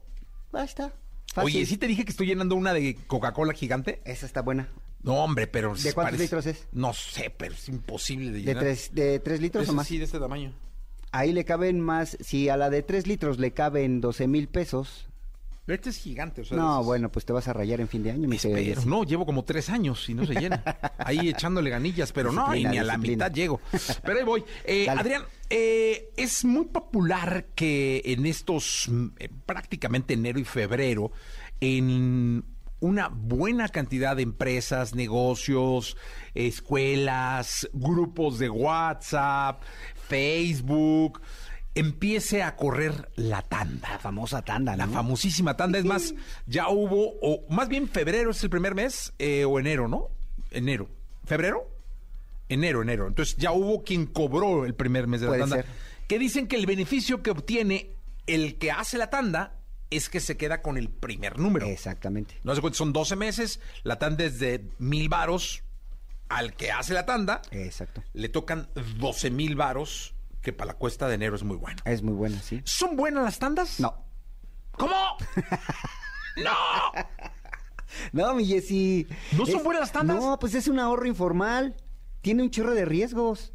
Ahí está. Oye, ¿sí te dije que estoy llenando una de Coca-Cola gigante? Esa está buena. No, hombre, pero... ¿De cuántos litros es? No sé, pero es imposible de llenar. ¿De tres, de tres litros o más? Sí, de este tamaño ahí le caben más, si a la de 3 litros le caben 12 mil pesos. Este es gigante, o sea, No, bueno, pues te vas a rayar en fin de año, mi espero. No, llevo como tres años y no se llena. Ahí echándole ganillas, pero no, y ni a la mitad llego. Pero ahí voy. Eh, Adrián, eh, es muy popular que en estos eh, prácticamente enero y febrero, en una buena cantidad de empresas, negocios, escuelas, grupos de WhatsApp, Facebook, empiece a correr la tanda. La famosa tanda, La famosísima tanda. Es más, ya hubo, o más bien febrero es el primer mes, eh, o enero, ¿no? Enero. ¿Febrero? Enero, enero. Entonces ya hubo quien cobró el primer mes de la tanda. Que dicen que el beneficio que obtiene el que hace la tanda es que se queda con el primer número. Exactamente. No sé cuánto, son 12 meses, la tanda es de mil varos, al que hace la tanda, Exacto. le tocan 12 mil varos, que para la cuesta de enero es muy bueno. Es muy buena, sí. ¿Son buenas las tandas? No. ¿Cómo? ¡No! No, mi Jessy. ¿No son buenas las tandas? No, pues es un ahorro informal. Tiene un chorro de riesgos.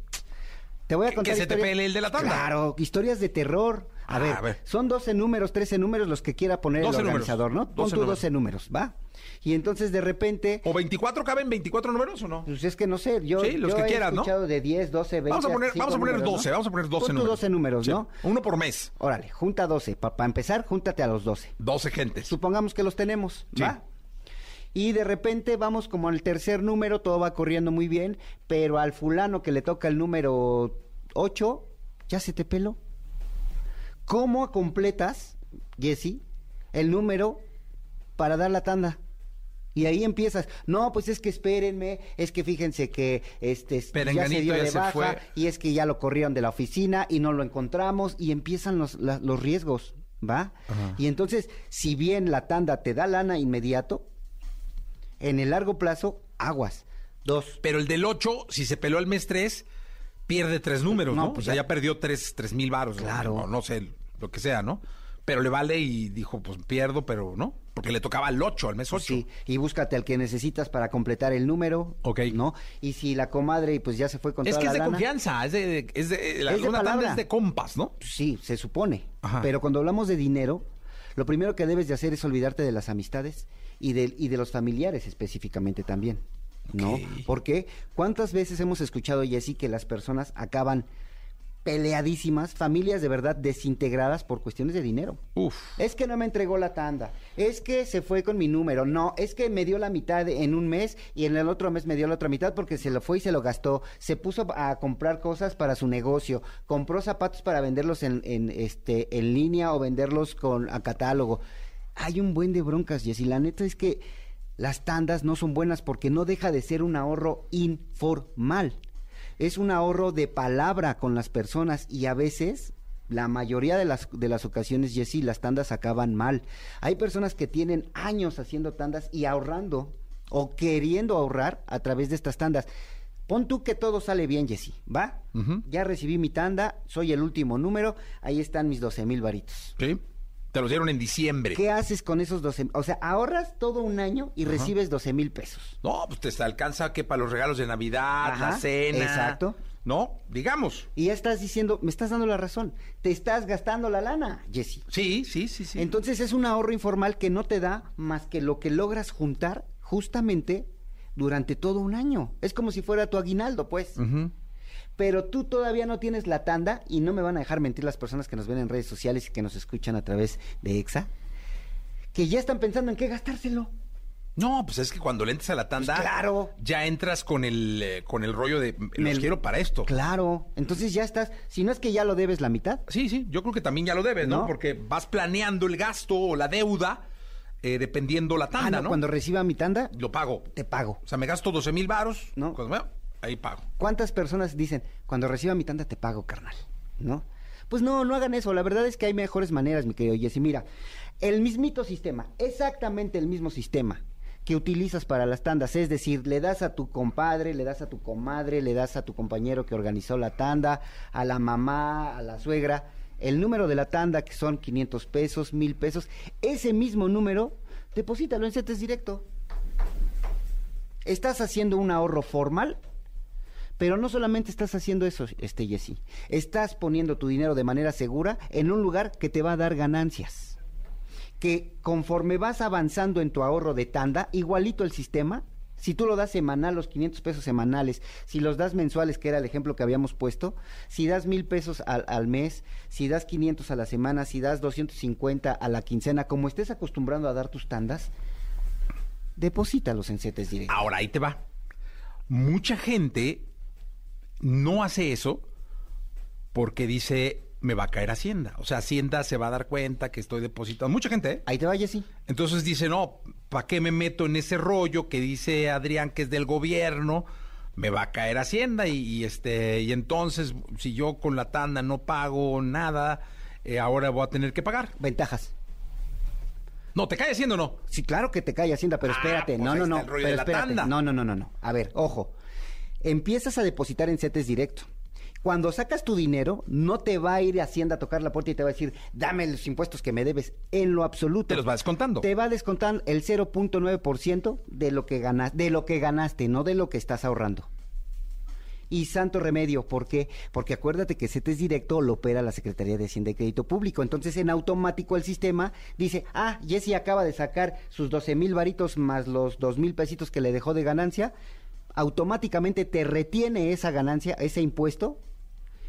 Te voy a contar. Que se te pele el de la tanda. Claro, historias de terror. A, ah, ver, son 12 números, 13 números los que quiera poner el organizador, ¿no? Pon tú 12 números, ¿va? Y entonces de repente... ¿O 24 caben 24 números o no? Pues es que no sé, yo, sí, los que he quieras, escuchado de 10, 12, 20... Vamos a poner, vamos a poner 12, vamos a poner 12 números. 12 números, ¿no? Uno por mes. Órale, junta 12. Para empezar, júntate a los 12. 12 gentes. Supongamos que los tenemos, ¿va? y de repente vamos como al tercer número, todo va corriendo muy bien, pero al fulano que le toca el número 8, ya se te peló. ¿Cómo completas, Jesse, el número para dar la tanda? Y ahí empiezas, no, pues es que espérenme, es que fíjense que este ya se dio de baja y es que ya lo corrieron de la oficina y no lo encontramos y empiezan los, los riesgos, ¿va? Y entonces, si bien la tanda te da lana inmediato, en el largo plazo, aguas. Dos. Pero el del 8, si se peló el mes 3, pierde tres números, ¿no? Pues o sea, ya, perdió tres, tres mil varos. Claro. no sé, lo que sea, ¿no? pero le vale y dijo, pues pierdo, pero no, porque le tocaba el 8, al mes 8. Sí, y búscate al que necesitas para completar el número. Ok. ¿No? Y si la comadre, pues ya se fue con es toda que es de confianza, es de, es de, la, es de es de compas, ¿no? Sí, se supone. Pero cuando hablamos de dinero, lo primero que debes de hacer es olvidarte de las amistades y de, y de los familiares específicamente también. ¿No? Porque cuántas veces hemos escuchado, Jessy, que las personas acaban peleadísimas, familias de verdad desintegradas por cuestiones de dinero. Uf. Es que no me entregó la tanda, es que se fue con mi número, no, es que me dio la mitad en un mes y en el otro mes me dio la otra mitad porque se lo fue y se lo gastó, se puso a comprar cosas para su negocio, compró zapatos para venderlos en, en este en línea o venderlos con a catálogo. Hay un buen de broncas, y la neta es que las tandas no son buenas porque no deja de ser un ahorro informal es un ahorro de palabra con las personas y a veces la mayoría de las, de las ocasiones, Jessy, las tandas acaban mal. Hay personas que tienen años haciendo tandas y ahorrando o queriendo ahorrar a través de estas tandas. Pon tú que todo sale bien, Jessy, ¿va? Ya recibí mi tanda, soy el último número, ahí están mis 12 mil varitos. Sí. Te los dieron en diciembre. ¿Qué haces con esos 12? O sea, ahorras todo un año y recibes 12 mil pesos. No, pues te alcanza que para los regalos de Navidad, la cena. Exacto. ¿No? Digamos. Y ya estás diciendo, me estás dando la razón. Te estás gastando la lana, Jesse. Sí, sí, sí, sí. Entonces es un ahorro informal que no te da más que lo que logras juntar justamente durante todo un año. Es como si fuera tu aguinaldo, pues. Pero tú todavía no tienes la tanda y no me van a dejar mentir las personas que nos ven en redes sociales y que nos escuchan a través de EXA, que ya están pensando en qué gastárselo. No, pues es que cuando le entres a la tanda, pues claro. ya entras con el eh, con el rollo de los quiero para esto. Claro, entonces ya estás, si no es que ya lo debes la mitad. Sí, sí, yo creo que también ya lo debes, ¿no? Porque vas planeando el gasto o la deuda eh, dependiendo la tanda, ah, no, Cuando reciba mi tanda, lo pago. Te pago. O sea, me gasto 12 mil varos, ¿no? Ahí pago. ¿Cuántas personas dicen, cuando reciba mi tanda te pago, carnal? ¿No? Pues no, no hagan eso. La verdad es que hay mejores maneras, mi querido Jessy. Mira, el mismito sistema, exactamente el mismo sistema que utilizas para las tandas, es decir, le das a tu compadre, le das a tu comadre, le das a tu compañero que organizó la tanda, a la mamá, a la suegra, el número de la tanda, que son 500 pesos, 1000 pesos, ese mismo número, deposítalo en CETES directo. Estás haciendo un ahorro formal, pero no solamente estás haciendo eso, este Jesse, estás poniendo tu dinero de manera segura en un lugar que te va a dar ganancias. Que conforme vas avanzando en tu ahorro de tanda, igualito el sistema, si tú lo das semanal, los 500 pesos semanales, si los das mensuales, que era el ejemplo que habíamos puesto, si das mil pesos al, mes, si das 500 a la semana, si das 250 a la quincena, como estés acostumbrando a dar tus tandas, deposítalos en CETES directos. Ahora ahí te va. Mucha gente no hace eso porque dice, me va a caer Hacienda. O sea, Hacienda se va a dar cuenta que estoy depositando. Mucha gente, ¿eh? Ahí te vaya, sí. Entonces dice, no, ¿para qué me meto en ese rollo que dice Adrián que es del gobierno? Me va a caer Hacienda y, este y entonces si yo con la tanda no pago nada, eh, ahora voy a tener que pagar. Ventajas. No, ¿te cae Hacienda o no? Sí, claro que te cae Hacienda, pero ah, espérate. Pues no, no, no. Pero espérate. No, no, no, no, no. A ver, ojo. Empiezas a depositar en CETES directo. Cuando sacas tu dinero, no te va a ir Hacienda a tocar la puerta y te va a decir, dame los impuestos que me debes. En lo absoluto. Te los va descontando. Te va a descontar el 0.9% de lo que ganas, de lo que ganaste, no de lo que estás ahorrando. Y santo remedio, ¿por qué? Porque acuérdate que CETES directo lo opera la Secretaría de Hacienda y Crédito Público. Entonces, en automático el sistema dice, ah, Jesse acaba de sacar sus 12 mil varitos más los 2 mil pesitos que le dejó de ganancia automáticamente te retiene esa ganancia, ese impuesto,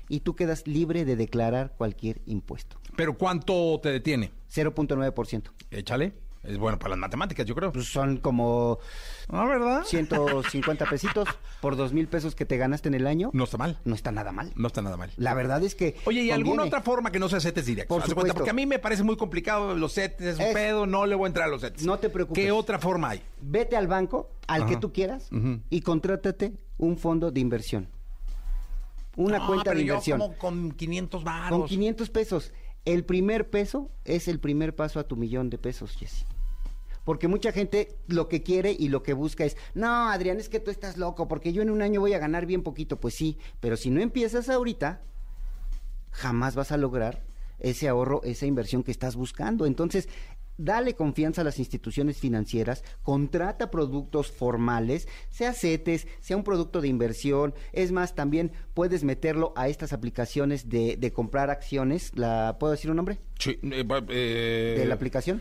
y tú quedas libre de declarar cualquier impuesto. ¿Pero cuánto te detiene? 0.9%. Échale. Es bueno para las matemáticas, yo creo. Pues son como... ¿Ah, verdad? 150 pesitos por dos mil pesos que te ganaste en el año. No está mal. No está nada mal. No está nada mal. La verdad es que... Oye, ¿y alguna otra forma que no sea CETES directos? Por Cuenta, porque a mí me parece muy complicado los CETES, es un pedo, no le voy a entrar a los CETES. No te preocupes. ¿Qué otra forma hay? Vete al banco, al que tú quieras, y contrátate un fondo de inversión. Una cuenta de inversión. Como con 500 baros. Con 500 pesos. El primer peso es el primer paso a tu millón de pesos, Jesse. Porque mucha gente lo que quiere y lo que busca es, no, Adrián, es que tú estás loco, porque yo en un año voy a ganar bien poquito. Pues sí, pero si no empiezas ahorita, jamás vas a lograr ese ahorro, esa inversión que estás buscando. Entonces, dale confianza a las instituciones financieras, contrata productos formales, sea CETES, sea un producto de inversión. Es más, también puedes meterlo a estas aplicaciones de, comprar acciones. La, ¿Puedo decir un nombre? Sí. Eh, eh, ¿De la aplicación?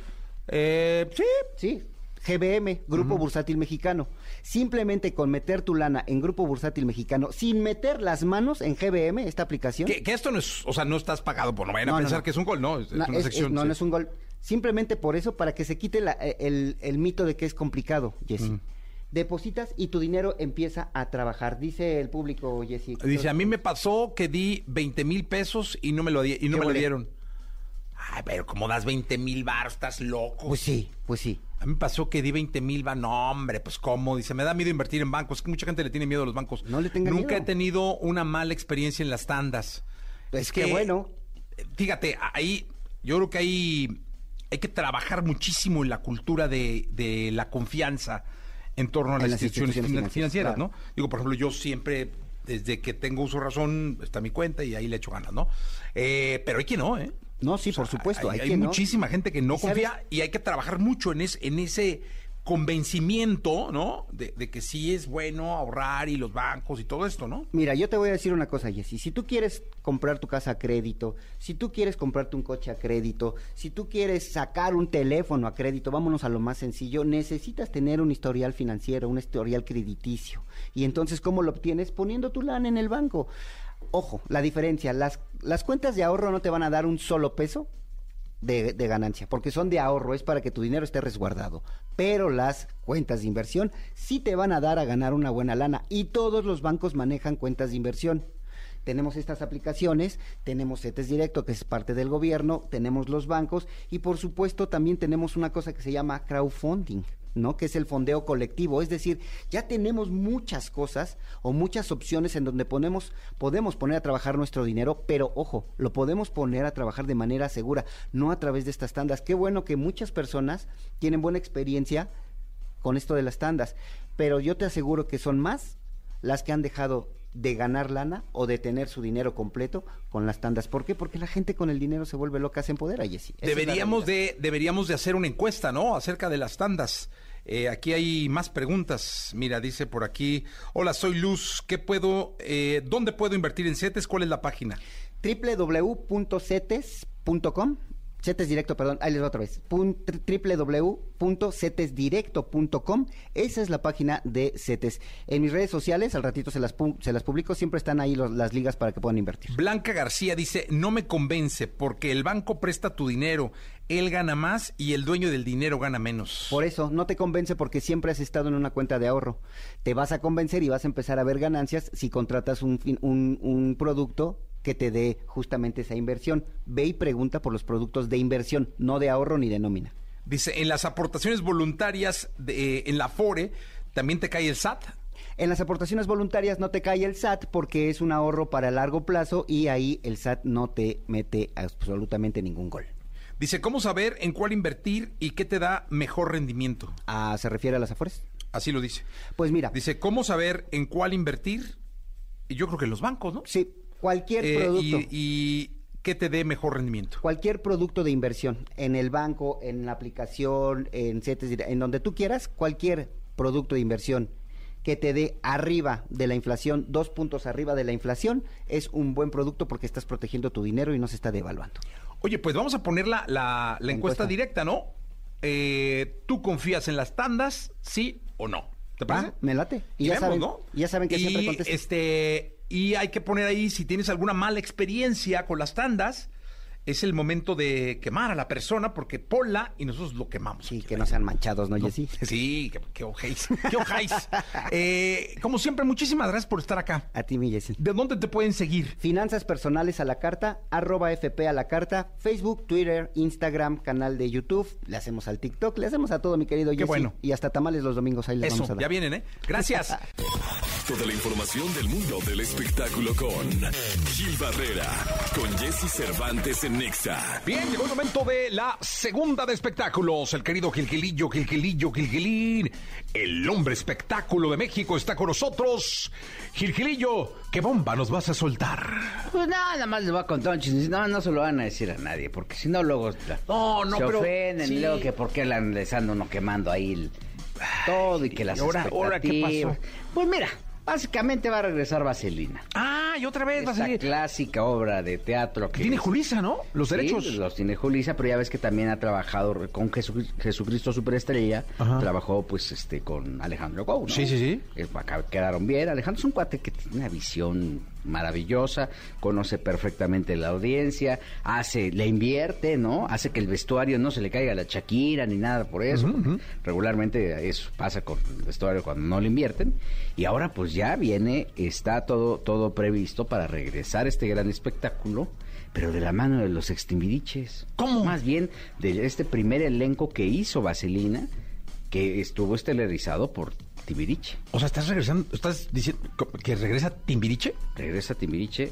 Eh, sí. Sí. GBM, Grupo Bursátil Mexicano. Simplemente con meter tu lana en Grupo Bursátil Mexicano, sin meter las manos en GBM, esta aplicación. Que, esto no es, o sea, no estás pagado por, no vayan a pensar que es un gol, ¿no? Es, una sección. no, no es un gol. Simplemente por eso, para que se quite eh, el, mito de que es complicado, Jesse. Depositas y tu dinero empieza a trabajar. Dice el público, Jesse. Dice, a mí me pasó que di 20 mil pesos y no me lo, di y no me lo dieron. Ay, pero como das 20 mil bar, estás loco. Pues sí, pues sí. A mí me pasó que di 20 mil bar, no, hombre, pues cómo. Dice, me da miedo invertir en bancos. Es que mucha gente le tiene miedo a los bancos. No le tenga Nunca he tenido una mala experiencia en las tandas. Pues es que, bueno. Fíjate, ahí, yo creo que ahí hay que trabajar muchísimo en la cultura de, la confianza en torno a las, instituciones, financieras, ¿no? Digo, por ejemplo, yo siempre desde que tengo uso razón, está mi cuenta y ahí le echo ganas, ¿no? Eh, pero hay que no, ¿eh? No, sí, por supuesto. Hay, muchísima gente que no confía y hay que trabajar mucho en, en ese convencimiento, ¿no? De, que sí es bueno ahorrar y los bancos y todo esto, ¿no? Mira, yo te voy a decir una cosa, Jessy. Si tú quieres comprar tu casa a crédito, si tú quieres comprarte un coche a crédito, si tú quieres sacar un teléfono a crédito, vámonos a lo más sencillo, necesitas tener un historial financiero, un historial crediticio. Y entonces, ¿cómo lo obtienes? Poniendo tu LAN en el banco. Ojo, la diferencia, las, las cuentas de ahorro no te van a dar un solo peso de, ganancia, porque son de ahorro, es para que tu dinero esté resguardado. Pero las cuentas de inversión sí te van a dar a ganar una buena lana y todos los bancos manejan cuentas de inversión. Tenemos estas aplicaciones, tenemos CETES Directo, que es parte del gobierno, tenemos los bancos y por supuesto también tenemos una cosa que se llama crowdfunding. ¿No? que es el fondeo colectivo. Es decir, ya tenemos muchas cosas o muchas opciones en donde ponemos, podemos poner a trabajar nuestro dinero, pero ojo, lo podemos poner a trabajar de manera segura, no a través de estas tandas. Qué bueno que muchas personas tienen buena experiencia con esto de las tandas, pero yo te aseguro que son más las que han dejado de ganar lana o de tener su dinero completo con las tandas. ¿Por qué? Porque la gente con el dinero se vuelve loca, se empodera, Jessy. Deberíamos de, deberíamos de hacer una encuesta, ¿no? Acerca de las tandas. Eh, aquí hay más preguntas. Mira, dice por aquí, hola, soy Luz. ¿Qué puedo, eh, dónde puedo invertir en CETES? ¿Cuál es la página? www.cetes.com CETES Directo, perdón, ahí les va otra vez. www.cetesdirecto.com. Esa es la página de CETES. En mis redes sociales, al ratito se las, se las publico, siempre están ahí las ligas para que puedan invertir. Blanca García dice, no me convence porque el banco presta tu dinero, él gana más y el dueño del dinero gana menos. Por eso, no te convence porque siempre has estado en una cuenta de ahorro. Te vas a convencer y vas a empezar a ver ganancias si contratas un, un, un producto que te dé justamente esa inversión. Ve y pregunta por los productos de inversión, no de ahorro ni de nómina. Dice, en las aportaciones voluntarias de, en la FORE, ¿también te cae el SAT? En las aportaciones voluntarias no te cae el SAT porque es un ahorro para largo plazo y ahí el SAT no te mete absolutamente ningún gol. Dice, ¿cómo saber en cuál invertir y qué te da mejor rendimiento? Ah, ¿Se refiere a las afores? Así lo dice. Pues mira. Dice, ¿cómo saber en cuál invertir? Y yo creo que en los bancos, ¿no? Sí, Cualquier eh, producto. Y, qué te dé mejor rendimiento? Cualquier producto de inversión, en el banco, en la aplicación, en CETES, en donde tú quieras, cualquier producto de inversión que te dé arriba de la inflación, dos puntos arriba de la inflación, es un buen producto porque estás protegiendo tu dinero y no se está devaluando. Oye, pues vamos a poner la, la, encuesta. directa, ¿no? Eh, ¿Tú confías en las tandas, sí o no? ¿Te parece? me late. Y, ya, saben, ¿no? ya saben que siempre contesto. Este, y hay que poner ahí si tienes alguna mala experiencia con las tandas es el momento de quemar a la persona porque ponla y nosotros lo quemamos. Sí, que no sean manchados, ¿no, Jessy? Sí, que, que ojáis. Que ojáis. Eh, como siempre, muchísimas gracias por estar acá. A ti, mi Jessy. ¿De dónde te pueden seguir? Finanzas personales a la carta, arroba FP a la carta, Facebook, Twitter, Instagram, canal de YouTube. Le hacemos al TikTok, le hacemos a todo, mi querido Jessy. Qué bueno. Y hasta tamales los domingos ahí les vamos a dar. ya vienen, ¿eh? Gracias. Toda la información del mundo del espectáculo con Gil Barrera, con Jesse Cervantes en Nexa. Bien, llegó el momento de la segunda de espectáculos. El querido Gilgilillo, Gilgilillo, Gilgilín, el hombre espectáculo de México está con nosotros. Gilgilillo, ¿qué bomba nos vas a soltar? Pues nada, más les voy a contar un chiste. No, no se lo van a decir a nadie, porque si no luego no, no, se ofenden y luego que por qué le les ando uno quemando ahí todo y que las ahora, ahora qué pasó? Pues mira, Básicamente va a regresar Vaselina. Ah, y otra vez Esta clásica obra de teatro que... Tiene Julisa, ¿no? Los derechos. los tiene Julisa, pero ya ves que también ha trabajado con Jesucristo Superestrella. Trabajó, pues, este, con Alejandro Gou, Sí, sí, sí. quedaron bien. Alejandro es un cuate que tiene una visión maravillosa, conoce perfectamente la audiencia, hace, le invierte, ¿no? Hace que el vestuario no se le caiga a la Shakira ni nada por eso. Regularmente eso pasa con el vestuario cuando no le invierten. Y ahora pues ya viene, está todo, todo previsto para regresar este gran espectáculo pero de la mano de los extimiriches. ¿Cómo? Más bien de este primer elenco que hizo Vaselina, que estuvo estelarizado por Timbiriche. O sea, estás regresando, estás diciendo que regresa Timbiriche. Regresa Timbiriche,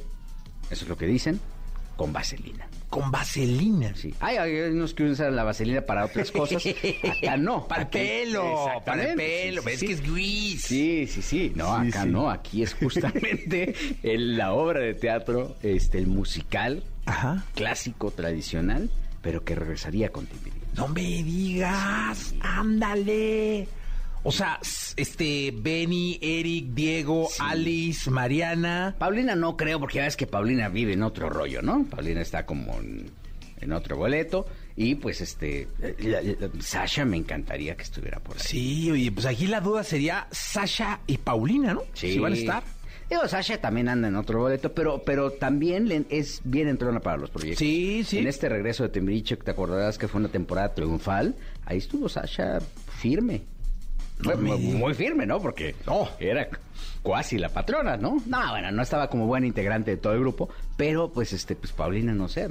eso es lo que dicen, con vaselina. Con vaselina. Sí. Hay, hay unos que usan la vaselina para otras cosas. Acá no. Para el pelo. Para el pelo. ¿Ves que es gris? Sí, sí, sí. No, acá no. Aquí es justamente la obra de teatro, este, el musical Ajá. clásico, tradicional, pero que regresaría con Timbiriche. No me digas, ándale. O sea, este, Benny, Eric, Diego, Alice, Mariana. Paulina no creo, porque ya ves que Paulina vive en otro rollo, ¿no? Paulina está como en, en otro boleto. Y pues este, la- la- Sasha me encantaría que estuviera por ahí. Sí, oye, pues aquí la duda sería Sasha y Paulina, ¿no? Si van a estar. Digo, Sasha también anda en otro boleto, pero, pero también le- es bien entrona para los proyectos. Sí, sí. En este regreso de Timbiriche, que te acordarás que fue una temporada triunfal, ahí estuvo Sasha firme. Muy, firme, ¿no? Porque No. era cuasi la patrona, ¿no? No, bueno, no estaba como buena integrante de todo el grupo, pero pues este, pues Paulina, no sé,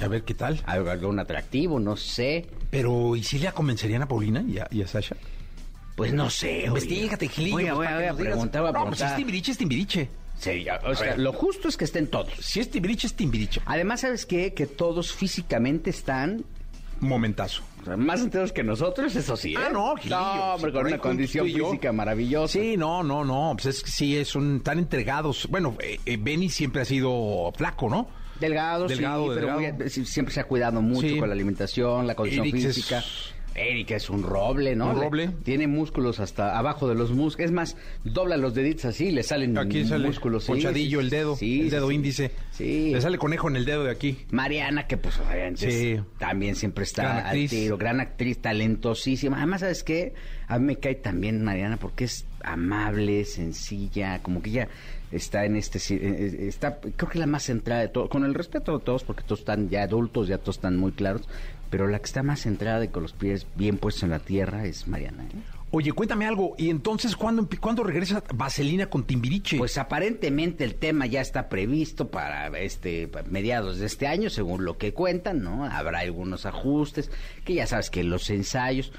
A ver qué tal. algo, algún atractivo, no sé. Pero, ¿y si le convencerían a Paulina y a, y a Sasha? Pues no sé. Investígate, Gilillo. Voy a, pues, voy a, preguntar, No, pues si es. Timbiriche, es Timbiriche. Sería, o sea, lo justo es que estén todos. Si es Timbiriche, es Timbiriche. Además, ¿sabes qué? Que todos físicamente están Momentazo. O sea, más enteros que nosotros, eso sí. ¿eh? Ah, no, Gilillo, No, hombre, con una condición física maravillosa. Sí, no, no, no. Pues es que sí, es un, tan entregados. Bueno, eh, eh, Benny siempre ha sido flaco, ¿no? Delgado, Delgado, sí, pero delgado. muy- sí, siempre se ha cuidado mucho Sí. con la alimentación, la condición Eric es- Eric es un roble, ¿no? Un Le- roble. Tiene músculos hasta abajo de los músculos. Es más, dobla los deditos así y le salen Aquí sale músculos. ponchadillo sí, el dedo, sí, el dedo sí. índice. Sí. Le sale conejo en el dedo de aquí. Mariana, que pues obviamente también siempre está Gran al actriz. tiro, gran actriz, talentosísima. Además, ¿sabes qué? A mí me cae también Mariana porque es amable, sencilla, como que ella está en este... eh, eh, está Creo que la más centrada de todos, con el respeto de todos, porque todos están ya adultos, ya todos están muy claros, pero la que está más centrada y con los pies bien puestos en la tierra es Mariana. ¿eh? Oye, cuéntame algo. ¿Y entonces cuándo, cuándo regresa Vaselina con Timbiriche? Pues aparentemente el tema ya está previsto para este para mediados de este año, según lo que cuentan, ¿no? Habrá algunos ajustes, que ya sabes que los ensayos.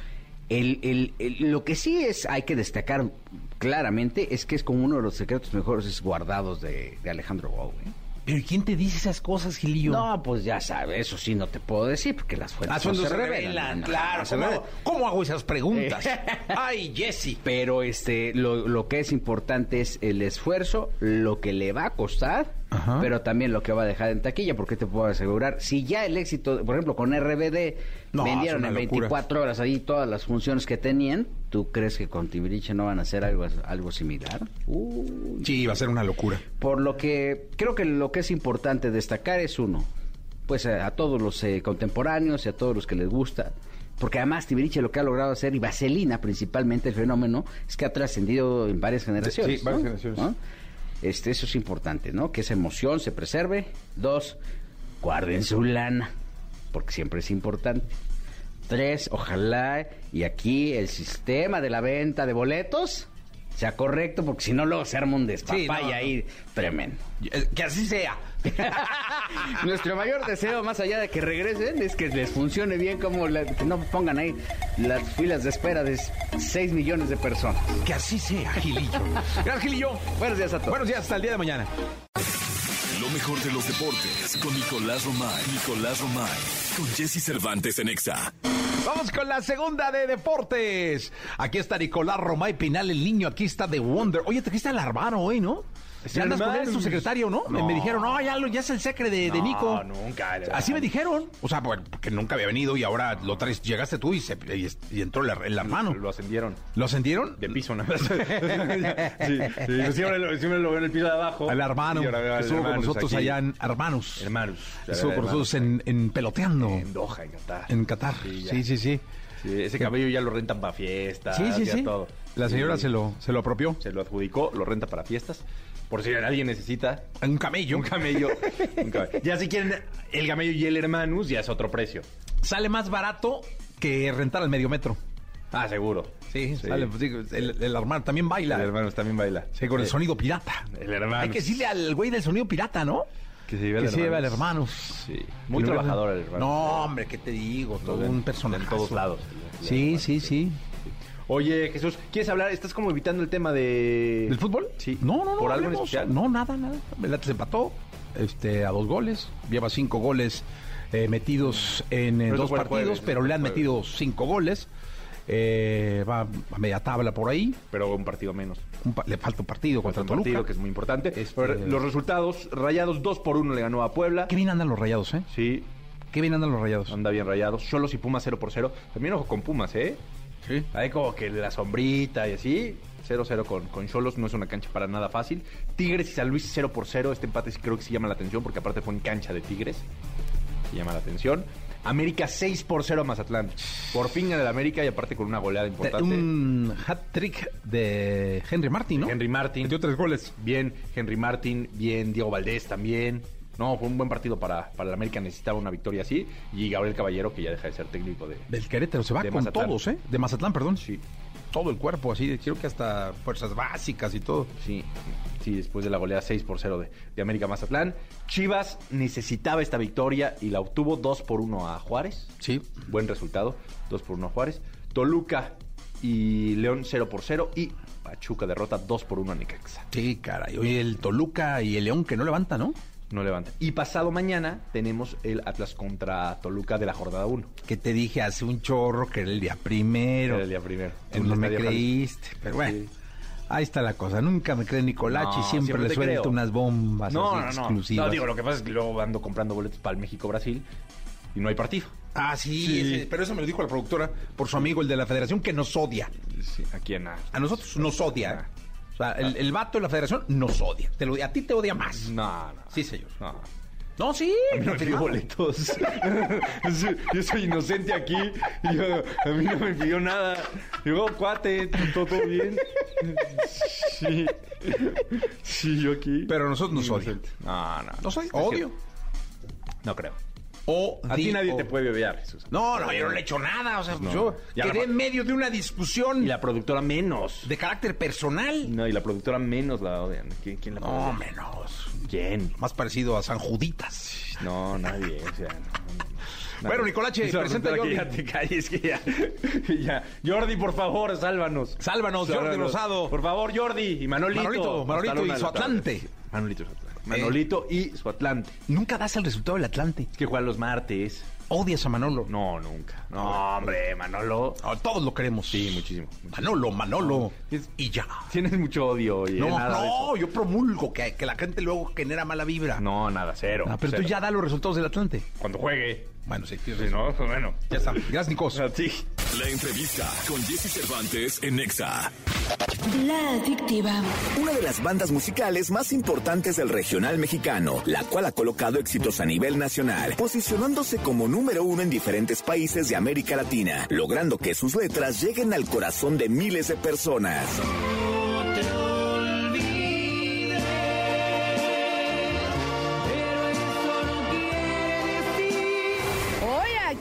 El, el- el- lo que sí es, hay que destacar claramente, es que es como uno de los secretos mejores guardados de, de Alejandro Gou. ¿eh? ¿Pero ¿y quién te dice esas cosas, Gilillo? No, pues ya sabes, eso sí no te puedo decir, porque las fuentes Ah, no los se se revelan. claro. se ¿Cómo, hago esas preguntas? Ay, Jesse. Pero este, lo, lo que es importante es el esfuerzo, lo que le va a costar, Ajá. pero también lo que va a dejar en taquilla, porque te puedo asegurar, si ya el éxito, por ejemplo, con RBD No, vendieron en locura. 24 horas ahí todas las funciones que tenían, ¿tú crees que con Timbiriche no van a hacer algo, algo similar? Sí, va a ser una locura. Por lo que creo que lo que es importante destacar es uno, pues a, a todos los eh, contemporáneos y a todos los que les gusta, porque además Timbiriche lo que ha logrado hacer, y Vaselina principalmente el fenómeno, es que ha trascendido en varias generaciones. sí, varias ¿no? generaciones. ¿no? Este, eso es importante, ¿no? Que esa emoción se preserve. Dos, guarden su lana, porque siempre es importante. Tres, ojalá y aquí el sistema de la venta de boletos sea correcto, porque si no luego se arma un despapay Sí, no, no. ahí tremendo. Eh, Que así sea. Nuestro mayor deseo, más allá de que regresen, es que les funcione bien, como la- que no pongan ahí las filas de espera de 6 millones de personas. Que así sea, Gilillo. Gracias, Gilillo. Buenos días a todos. Buenos días, hasta el día de mañana. Lo mejor de los deportes con Nicolás Romay. Nicolás Romay. Con Jesse Cervantes en Exa. Vamos con la segunda de deportes. Aquí está Nicolás Romay Pinal, el niño. Aquí está The Wonder. Oye, te trajiste al hoy, ¿no? Ya andas con él, es tu secretario, ¿no? Me- No. Me dijeron, no, ya, lo- ya es el secre de, de No, Nico. nunca, Así me dijeron. O sea, pues, porque nunca había venido y ahora lo traes, llegaste tú y, se- y, y entró el, el hermano. Lo ascendieron. ¿Lo ascendieron? De piso, ¿no? sí, sí, siempre, lo, siempre lo veo en el piso de abajo. Al hermano, que estuvo con hermanos nosotros aquí. allá en Hermanos. Hermanos. Estuvo con nosotros en, en Peloteando. En Doha, en Qatar. En Qatar. Sí. Sí, sí, sí. Sí, ese cabello ya lo rentan para fiestas. Sí, sí, ya sí. todo. La señora Sí. se lo, se lo apropió. Se lo adjudicó, lo renta para fiestas. Por si alguien necesita Un camello. un camello. un camello. Ya si quieren el camello y el hermanus, ya es otro precio. Sale más barato que rentar al medio metro. Ah, seguro. Sí, sale, pues, el, el hermano también baila. El hermanus también baila. Sí, con el Eh, sonido pirata. El hermano. Hay que decirle al güey del sonido pirata, ¿no? Que se lleve al que se lleve al hermanos. hermanos. Sí. Muy trabajador el hermano. No, hombre, ¿qué te digo? Todo un personaje. En todos lados. Sí, sí, sí. Oye, Jesús, ¿quieres hablar? Estás como evitando el tema de... ¿Del fútbol? Sí. No, no, no. ¿Por algo en especial? No, nada, nada. El Atlas empató este, a dos goles. Lleva cinco goles eh, metidos en, eh, dos partidos, jueves, pero le han metido cinco goles. Eh, va a media tabla por ahí. Pero un partido menos. le falta un partido contra, Toluca. partido que es muy importante. Este, los resultados, Rayados 2 por 1 le ganó a Puebla. Qué bien andan los Rayados, ¿eh? Sí. Qué bien andan los Rayados. Anda bien Rayados. Cholos y Pumas 0 por 0. También ojo con Pumas, ¿eh? Sí. Hay como que la sombrita y así. 0-0 con, con Cholos, no es una cancha para nada fácil. Tigres y San Luis 0 por 0. Este empate creo que sí llama la atención porque aparte fue en cancha de Tigres. Llama la atención. América 6 por 0 a Mazatlán. Por fin en el América y aparte con una goleada importante. Un hat-trick de Henry Martin, ¿no? Henry Martin. Metió tres goles. Bien, Henry Martin. Bien, Diego Valdés también. No, fue un buen partido para, para el América. Necesitaba una victoria así. Y Gabriel Caballero, que ya deja de ser técnico de. Del Querétaro. Se va con todos, ¿eh? De Mazatlán, perdón. Sí. Todo el cuerpo, así. Creo que hasta fuerzas básicas y todo. Sí. Sí, después de la goleada 6 por 0 de, de, América Mazatlán. Chivas necesitaba esta victoria y la obtuvo 2 por 1 a Juárez. Sí. Buen resultado, 2 por 1 a Juárez. Toluca y León 0 por 0 y Pachuca derrota 2 por 1 a Necaxa. Sí, caray. Oye, el Toluca y el León que no levanta, ¿no? No levanta. Y pasado mañana tenemos el Atlas contra Toluca de la jornada 1. Que te dije hace un chorro que era el día primero. Era el día primero. Tú no me creíste, pero bueno. Ahí está la cosa. Nunca me cree Nicolachi. siempre, le suelto unas bombas no, no, exclusivas. No, digo, lo que pasa es que luego ando comprando boletos para el México-Brasil y no hay partido. Ah, sí, pero eso me lo dijo la productora por su amigo, el de la federación, que nos odia. ¿A quién? A, a nosotros nos odia. O sea, el, el, vato de la federación nos odia. Te lo, a ti te odia más. No, no. Sí, señor. No. No, sí. A mí no me pidió boletos. yo soy inocente aquí. Y yo, a mí no me pidió nada. Digo, cuate, todo bien. Sí. Sí, yo aquí. Pero nosotros nos odian. No, no. ¿No soy? Odio. No creo. O a ti nadie te puede odiar, Jesús. No, no, yo no le he hecho nada. O sea, pues yo quedé en medio de una discusión. Y la productora menos. De carácter personal. No, y la productora menos la odian. ¿Quién, quién la No, menos. ¿Quién? Más parecido a San Juditas. No, nadie. O sea, no, Bueno, Nicolache, presenta a Jordi. ya te calles, que ya, ya. Jordi, por favor, sálvanos. Sálvanos, Jordi Rosado. Por favor, Jordi. Y Manolito. Manolito, Manolito y su Atlante. Manolito y su Atlante. Manolito y su Atlante. Nunca das el resultado del Atlante. Que juega los martes. ¿Odias a Manolo? No, nunca. No, hombre, Manolo. No, todos lo queremos. Sí, muchísimo. muchísimo. Manolo, Manolo. y ya. Tienes mucho odio. Oye, no, nada no, yo promulgo que, que, la gente luego genera mala vibra. No, nada, cero. Ah, pero cero. tú ya da los resultados del Atlante. Cuando juegue. Bueno, sí. Sí, no, pues bueno. Ya está. Gracias, Nicos. A ti. La entrevista con Jesse Cervantes en Nexa. La Adictiva. Una de las bandas musicales más importantes del regional mexicano, la cual ha colocado éxitos a nivel nacional, posicionándose como número uno en diferentes países de América Latina, logrando que sus letras lleguen al corazón de miles de personas.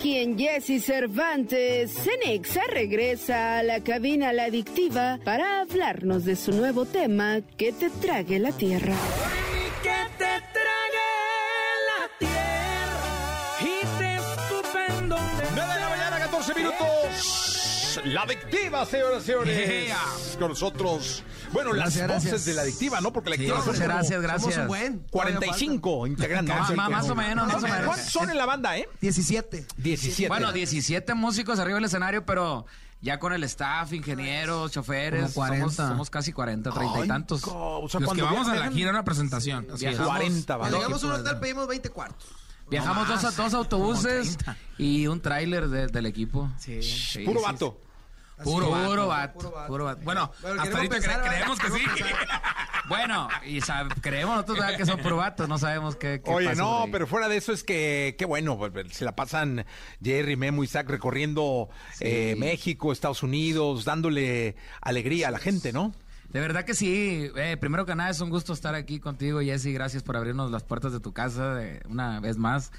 Aquí en Jesse Cervantes, Cenexa regresa a la cabina La Adictiva para hablarnos de su nuevo tema, Que te trague la tierra. Que te trague la tierra y te estupendo. 9 de la mañana, 14 minutos. La Adictiva, señoras y señores. Yeah. Con nosotros. Bueno, Gracias, las voces gracias. de la Adictiva, ¿no? Porque la Sí, Adictiva son gracias, como gracias. Somos un buen. 45 integrantes. Más- más- más o menos, más o menos. ¿Cuántos son en la banda, eh? 17. 17. Bueno, 17 músicos arriba del escenario, pero ya con el staff, ingenieros, choferes, Como 40. Somos, somos casi 40, 30 y tantos. o sea, Los que vamos a la viajan- gira, una presentación. Es. Viajamos- 40 Cuando va. llegamos a un hotel pedimos 20 cuartos. Viajamos No dos, más. dos autobuses Como 30. y un tráiler de- del equipo. Sí. Sí, Puro sí, vato. Puro, puro vato, Puro vato. puro vato. Bueno, Pero hasta ahorita pensar, cre- ¿verdad? creemos que sí. Bueno, y creemos nosotros que son puro vatos, no sabemos qué, qué Oye, pasa no, pero fuera de eso es que, qué bueno, pues, se la pasan Jerry, Memo, Isaac recorriendo eh, México, Estados Unidos, dándole alegría a la gente, ¿no? De verdad que sí. Eh, primero que nada, es un gusto estar aquí contigo, Jesse. Gracias por abrirnos las puertas de tu casa una vez más.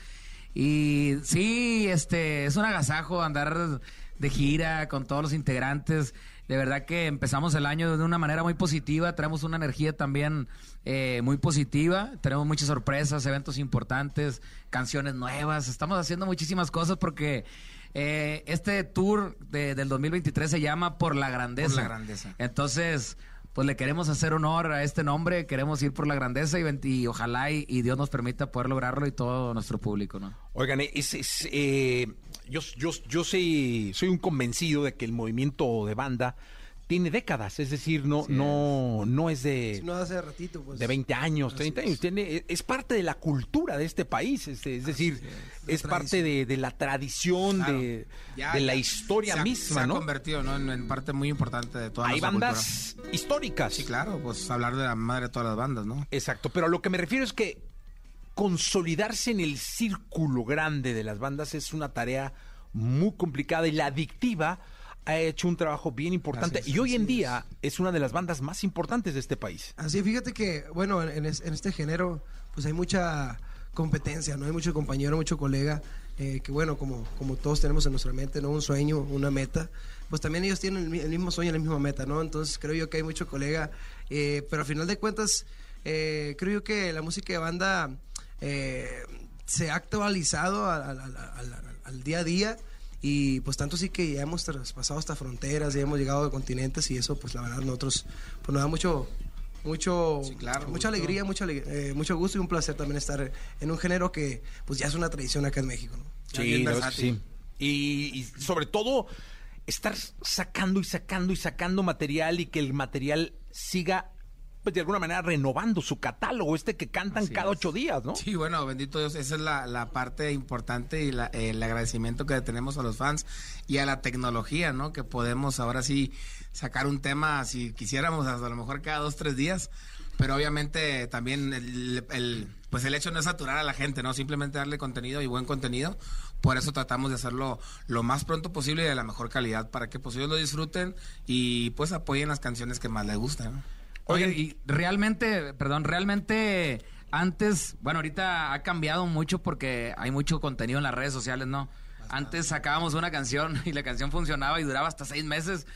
Y sí, este, es un agasajo andar de gira con todos los integrantes. De verdad que empezamos el año de una manera muy positiva. Traemos una energía también eh, muy positiva. Tenemos muchas sorpresas, eventos importantes, canciones nuevas. Estamos haciendo muchísimas cosas porque eh, este tour de- del 2023 se llama Por la Grandeza. Por la Grandeza. Entonces, pues le queremos hacer honor a este nombre, queremos ir por la grandeza y, ojalá y, y Dios nos permita poder lograrlo y todo nuestro público, ¿no? Oigan, es, es, eh, yo, yo, yo soy, soy un convencido de que el movimiento de banda tiene décadas, es decir, no, no, no es de, Si no hace ratito, pues. de 20 años, Así 30 es. años, tiene, es parte de la cultura de este país, es, es decir, es parte de, de la tradición, Claro. de, Ya, de la historia Se ha- misma, se ha convertido ¿no? en, en parte muy importante de toda Hay bandas cultura. históricas. Sí, claro, pues hablar de la madre de todas las bandas, ¿no? Exacto, pero a lo que me refiero es que consolidarse en el círculo grande de las bandas es una tarea muy complicada y la adictiva ha hecho un trabajo bien importante es, y hoy en día es. una de las bandas más importantes de este país. Así, fíjate que, bueno, en, es- en este género, pues hay mucha competencia, ¿no? Hay mucho compañero, mucho colega, eh, que bueno, como, como todos tenemos en nuestra mente, ¿no? Un sueño, una meta, pues también ellos tienen el mismo sueño, la misma meta, ¿no? Entonces creo yo que hay mucho colega, eh, pero al final de cuentas, eh, creo yo que la música de banda eh, se ha actualizado al, al- al- al- al día a día. Y pues tanto sí que ya hemos traspasado hasta fronteras, ya hemos llegado a continentes y eso pues la verdad nosotros pues nos da mucho mucho claro, mucha gusto. alegría, mucha aleg- eh, mucho gusto y un placer también estar en un género que pues ya es una tradición acá en México, ¿no? Sí, que sí. Y, y sobre todo estar sacando y sacando y sacando material y que el material siga pues, de alguna manera renovando su catálogo, este que cantan Así cada es. ocho días, ¿no? Sí, bueno, bendito Dios, esa es la, la parte importante y la- el agradecimiento que tenemos a los fans y a la tecnología, ¿no? Que podemos ahora sí sacar un tema, si quisiéramos, hasta a lo mejor cada dos, tres días, pero obviamente también el, el- pues el hecho no es saturar a la gente, ¿no? Simplemente darle contenido y buen contenido, por eso tratamos de hacerlo lo más pronto posible y de la mejor calidad para que pues ellos lo disfruten y pues apoyen las canciones que más les gustan, ¿no? Oye, y realmente, perdón, realmente antes, bueno, ahorita ha cambiado mucho porque hay mucho contenido en las redes sociales, ¿no? Antes sacábamos una canción y la canción funcionaba y duraba hasta seis meses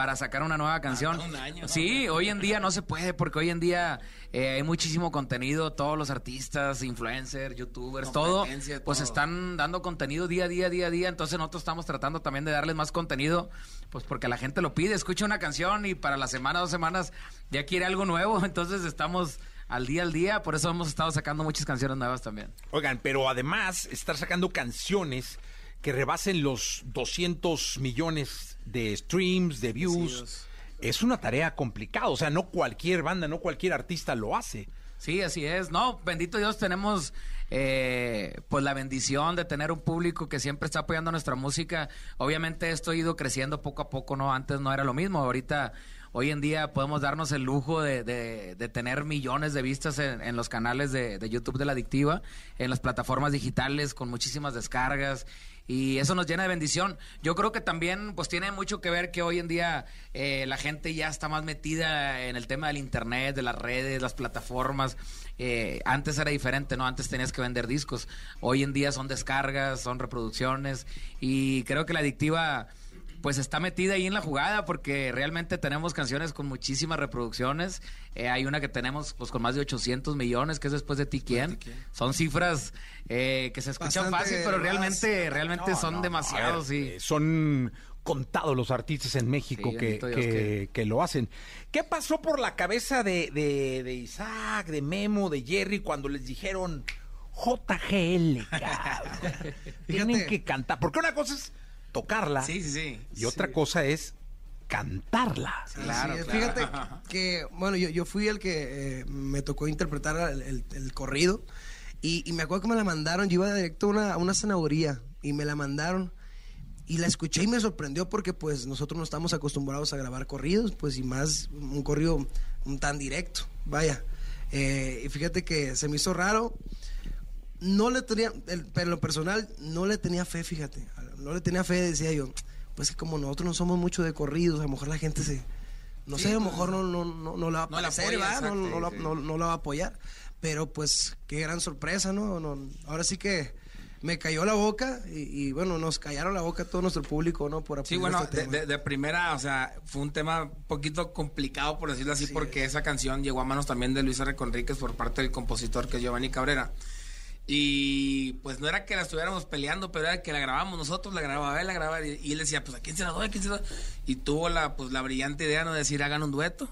para sacar una nueva canción. un año, ¿no? Sí, hoy en día no se puede porque hoy en día eh, hay muchísimo contenido, todos los artistas, influencers, youtubers, todo, pues están dando contenido día a día, día a día, entonces nosotros estamos tratando también de darles más contenido, pues porque la gente lo pide, escucha una canción y para la semana, dos semanas ya quiere algo nuevo, entonces estamos al día al día, por eso hemos estado sacando muchas canciones nuevas también. Oigan, pero además estar sacando canciones que rebasen los 200 millones de streams, de views, es una tarea complicada. O sea, no cualquier banda, no cualquier artista lo hace. Sí, así es. No, bendito Dios, tenemos eh, pues la bendición de tener un público que siempre está apoyando nuestra música. Obviamente esto ha ido creciendo poco a poco, ¿no? Antes no era lo mismo. Ahorita, hoy en día podemos darnos el lujo de, de- de tener millones de vistas en, en los canales de, de YouTube de La Adictiva, en las plataformas digitales con muchísimas descargas. Y eso nos llena de bendición. Yo creo que también pues tiene mucho que ver que hoy en día eh, la gente ya está más metida en el tema del internet, de las redes, las plataformas. Eh, antes era diferente, ¿no? Antes tenías que vender discos. Hoy en día son descargas, son reproducciones. Y creo que la adictiva pues está metida ahí en la jugada porque realmente tenemos canciones con muchísimas reproducciones. Eh, hay una que tenemos pues con más de 800 millones, que es después de ti quién. Son cifras eh, que se escuchan Bastante fácil, pero más. realmente, realmente No, son no, demasiados, sí. eh, Son contados los artistas en México Sí, que, bendito Dios que- que- que lo hacen. ¿Qué pasó por la cabeza de, de- de Isaac, de Memo, de Jerry cuando les dijeron JGL? cabrón"? Tienen que cantar. Porque una cosa es tocarla Sí, sí, sí. y otra cosa es cantarla. Claro, Sí, claro. Fíjate que, bueno, yo, yo fui el que eh, me tocó interpretar el, el- el corrido y, y me acuerdo que me la mandaron, yo iba directo a una, a una zanahoria y me la mandaron y la escuché y me sorprendió porque pues nosotros no estamos acostumbrados a grabar corridos, pues y más un corrido un tan directo, vaya. Eh, y fíjate que se me hizo raro, no le tenía, el- pero lo personal no le tenía fe, fíjate, no le tenía fe, decía yo, pues que como nosotros no somos mucho de corridos, a lo mejor la gente se, no sé, a lo mejor no, no, no, no la va a No la parecer, apoya, ¿verdad? No, no no- no la va a apoyar, pero pues qué gran sorpresa, ¿no? No, ahora sí que me cayó la boca y, y, bueno, nos callaron la boca todo nuestro público, ¿no? Por Sí, apoyar bueno, este de, de- de primera, o sea, fue un tema un poquito complicado, por decirlo así, porque es. esa canción llegó a manos también de Luis R. Conríquez por parte del compositor que es Giovanni Cabrera. Y pues no era que la estuviéramos peleando, pero era que la grabamos nosotros, la grababa él, la grababa él, y él decía, pues a quién se la doy, a quién se la doy. Y tuvo la, pues, la brillante idea ¿no? de decir, hagan un dueto.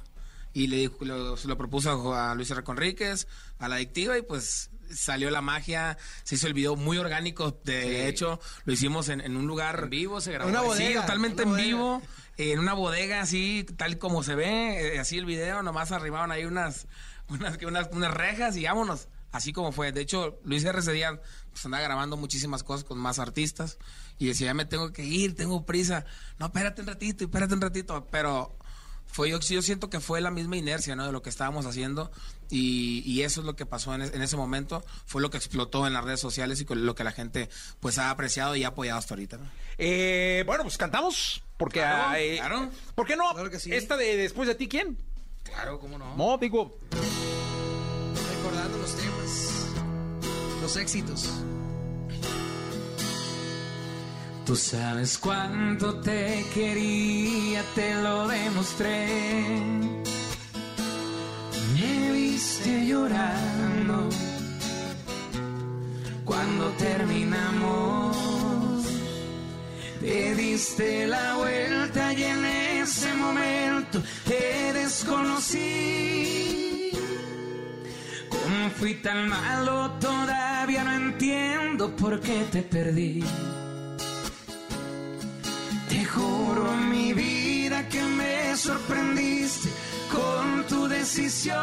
Y le dijo, lo, se lo propuso a, Luis R. Conríquez, a la adictiva, y pues salió la magia, se hizo el video muy orgánico, de Sí. hecho, lo hicimos en, en un lugar En vivo se grabó. Una Sí, bodega, totalmente una en bodega. vivo. en una bodega así, tal como se ve, eh, así el video, nomás arribaban ahí unas, unas, unas, unas rejas y vámonos. Así como fue. De hecho, Luis R. ese día pues, andaba grabando muchísimas cosas con más artistas y decía, ya me tengo que ir, tengo prisa. No, espérate un ratito, espérate un ratito. Pero fue yo, yo siento que fue la misma inercia, ¿no? De lo que estábamos haciendo y, y eso es lo que pasó en, en, ese momento, fue lo que explotó en las redes sociales y con lo que la gente pues ha apreciado y ha apoyado hasta ahorita, ¿no? Eh, bueno, pues cantamos, porque... Claro, hay- claro. ¿Por qué no? Claro que sí. Esta de Después de ti, ¿quién? Claro, ¿cómo no? No, digo... Recordando los temas, los éxitos. Tú sabes cuánto te quería, te lo demostré. Me viste llorando cuando terminamos. Te diste la vuelta y en ese momento te desconocí. ¿Cómo fui tan malo? Todavía no entiendo por qué te perdí. Te juro mi vida que me sorprendiste con tu decisión.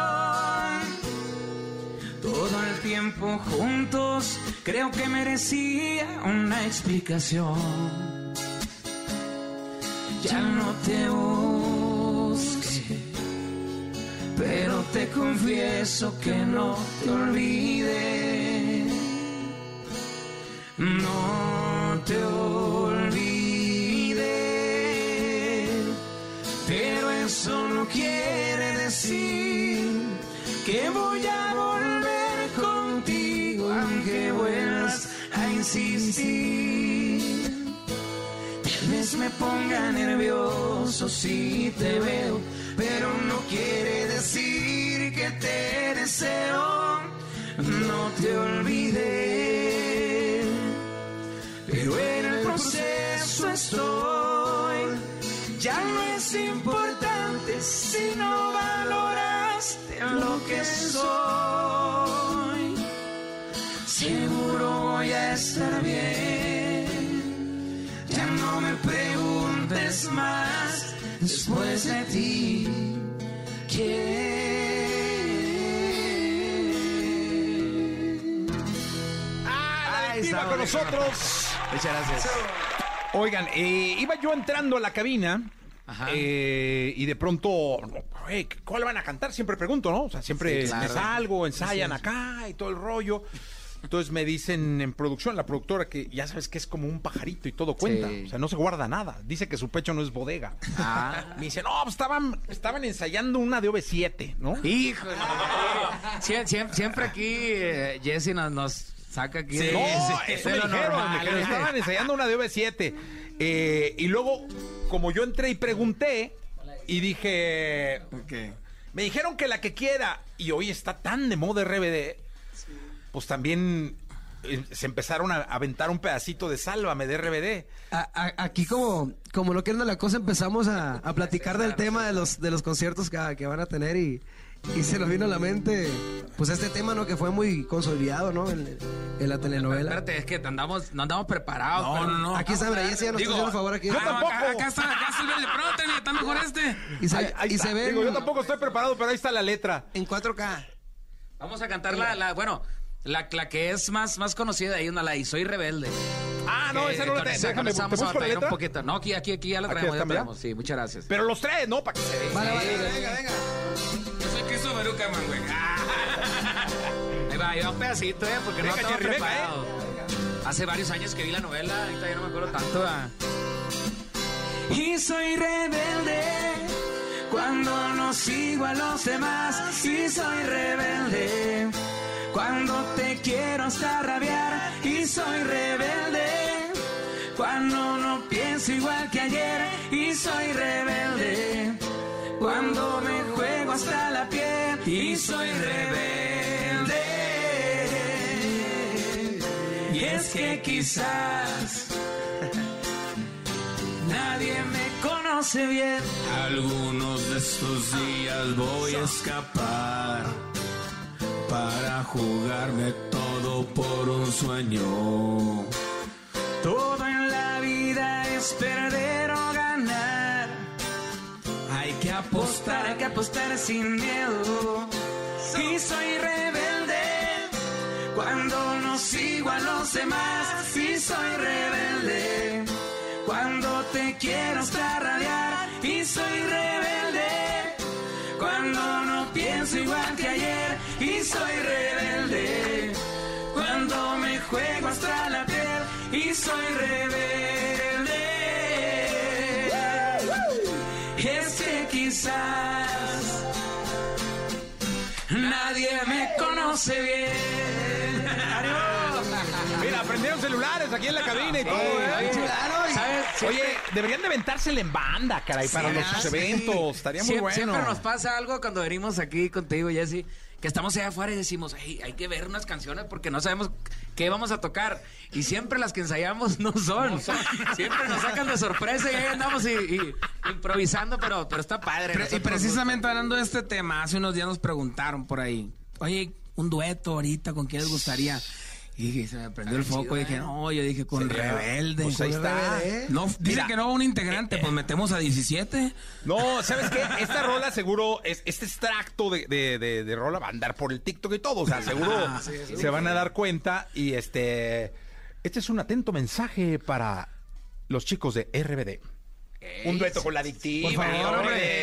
Todo el tiempo juntos creo que merecía una explicación. Ya no te busqué, pero te confieso que no te olvidé. No te olvidé, pero eso no quiere decir que voy a volver contigo aunque vuelvas a insistir. Tal vez me ponga nervioso si te veo, pero no quiere decir que te deseo. No te olvidé, pero en el proceso estoy. Ya no es importante si no valoraste lo que soy. Seguro voy a estar bien. Ya no me preguntes más después de ti. ¿Quién? ¡Ah, la con nosotros! Muchas gracias. Oigan, eh, iba yo entrando a la cabina Ajá. eh, y de pronto, "Oye, ¿cuál van a cantar? Siempre pregunto, ¿no? O sea, siempre Sí, claro. me salgo, ensayan acá y todo el rollo. Entonces me dicen en producción, la productora, que ya sabes que es como un pajarito y todo cuenta. Sí. O sea, no se guarda nada. Dice que su pecho no es bodega. Ah. Me dice, no, pues estaban, estaban ensayando una de OV7, ¿no? Híjole. Sie- siem- Siempre, aquí eh, Jesse nos, nos saca aquí. No, de- eso me lo dijeron, normal, ¿eh? estaban ensayando una de OV7. Eh, y luego, como yo entré y pregunté, y dije, me dijeron que la que quiera, y hoy está tan de moda RBD, pues también eh, se empezaron a aventar un pedacito de Sálvame de RBD. A- a- aquí como, como no quieren la cosa empezamos a, a platicar del tema de los, de los conciertos que, que van a tener y, y se nos vino a la mente pues este tema no que fue muy consolidado no en, en la telenovela. Espérate, es que andamos, no andamos preparados. No, no, no. Aquí está, Jessy ya nos está haciendo favor aquí. Yo tampoco. Acá, acá está, acá está el. Pregúntale, está mejor este. Y se, Ahí- ahí y está. se ven Digo, yo tampoco estoy preparado, pero ahí está la letra. en 4K. Vamos a cantar la, la bueno, la, la que es más, más conocida ahí, una la y Soy Rebelde. Ah, no, Que esa no la tengo. Déjame, esa ¿te vamos a la batallar un letra? poquito. No, aquí, aquí, aquí ya la traemos, ya la traemos. Sí, muchas gracias. Pero los tres, ¿no? Para que se Vale, vale, venga, venga. Yo soy Cristo Beruca, man, güey. Ahí va, ahí va un pedacito, ¿eh? Porque no Venga, estaba venga, preparado. Hace varios años que vi la novela, ahorita ya no me acuerdo tanto. ¿verdad? Y soy rebelde cuando no sigo a los demás. Y soy rebelde cuando te quiero hasta rabiar. Y soy rebelde cuando no pienso igual que ayer. Y soy rebelde cuando me juego hasta la piel. Y soy rebelde. Y es que quizás Nadie me conoce bien. Algunos de estos días voy a escapar para jugarme todo por un sueño. Todo en la vida es perder o ganar. apostar, hay que apostar sin miedo. Y soy rebelde cuando no sigo a los demás. Y soy rebelde cuando te quiero hasta radiar. Soy rebelde cuando me juego hasta la piel. Y soy rebelde. Es que quizás nadie me conoce bien. Mira, prendieron celulares aquí en la cabina y todo, ¿eh? ¿Sabes? Oye, deberían de aventársela en banda, caray, para los eventos. Estaría muy Siem- bueno. Siempre nos pasa algo cuando venimos aquí contigo, Jesse, que estamos allá afuera y decimos, "Ey, hay que ver unas canciones porque no sabemos qué vamos a tocar. Y siempre las que ensayamos no son. Siempre nos sacan de sorpresa y ahí andamos y, y improvisando, pero, pero está padre. Pre- y precisamente hablando de este tema, hace unos días nos preguntaron por ahí, oye, un dueto ahorita, ¿con quién les gustaría? Y dije, se me prendió el foco y dije, no, yo dije con Rebelde. Pues ahí está. No, dice que no un integrante, pues metemos a 17. No, ¿sabes qué? Esta rola seguro, es, este extracto de, de, de- de rola va a andar por el TikTok y todo. O sea, seguro se van a dar cuenta. Y este, este es un atento mensaje para los chicos de RBD. Un dueto con la adictiva. Por favor, hombre.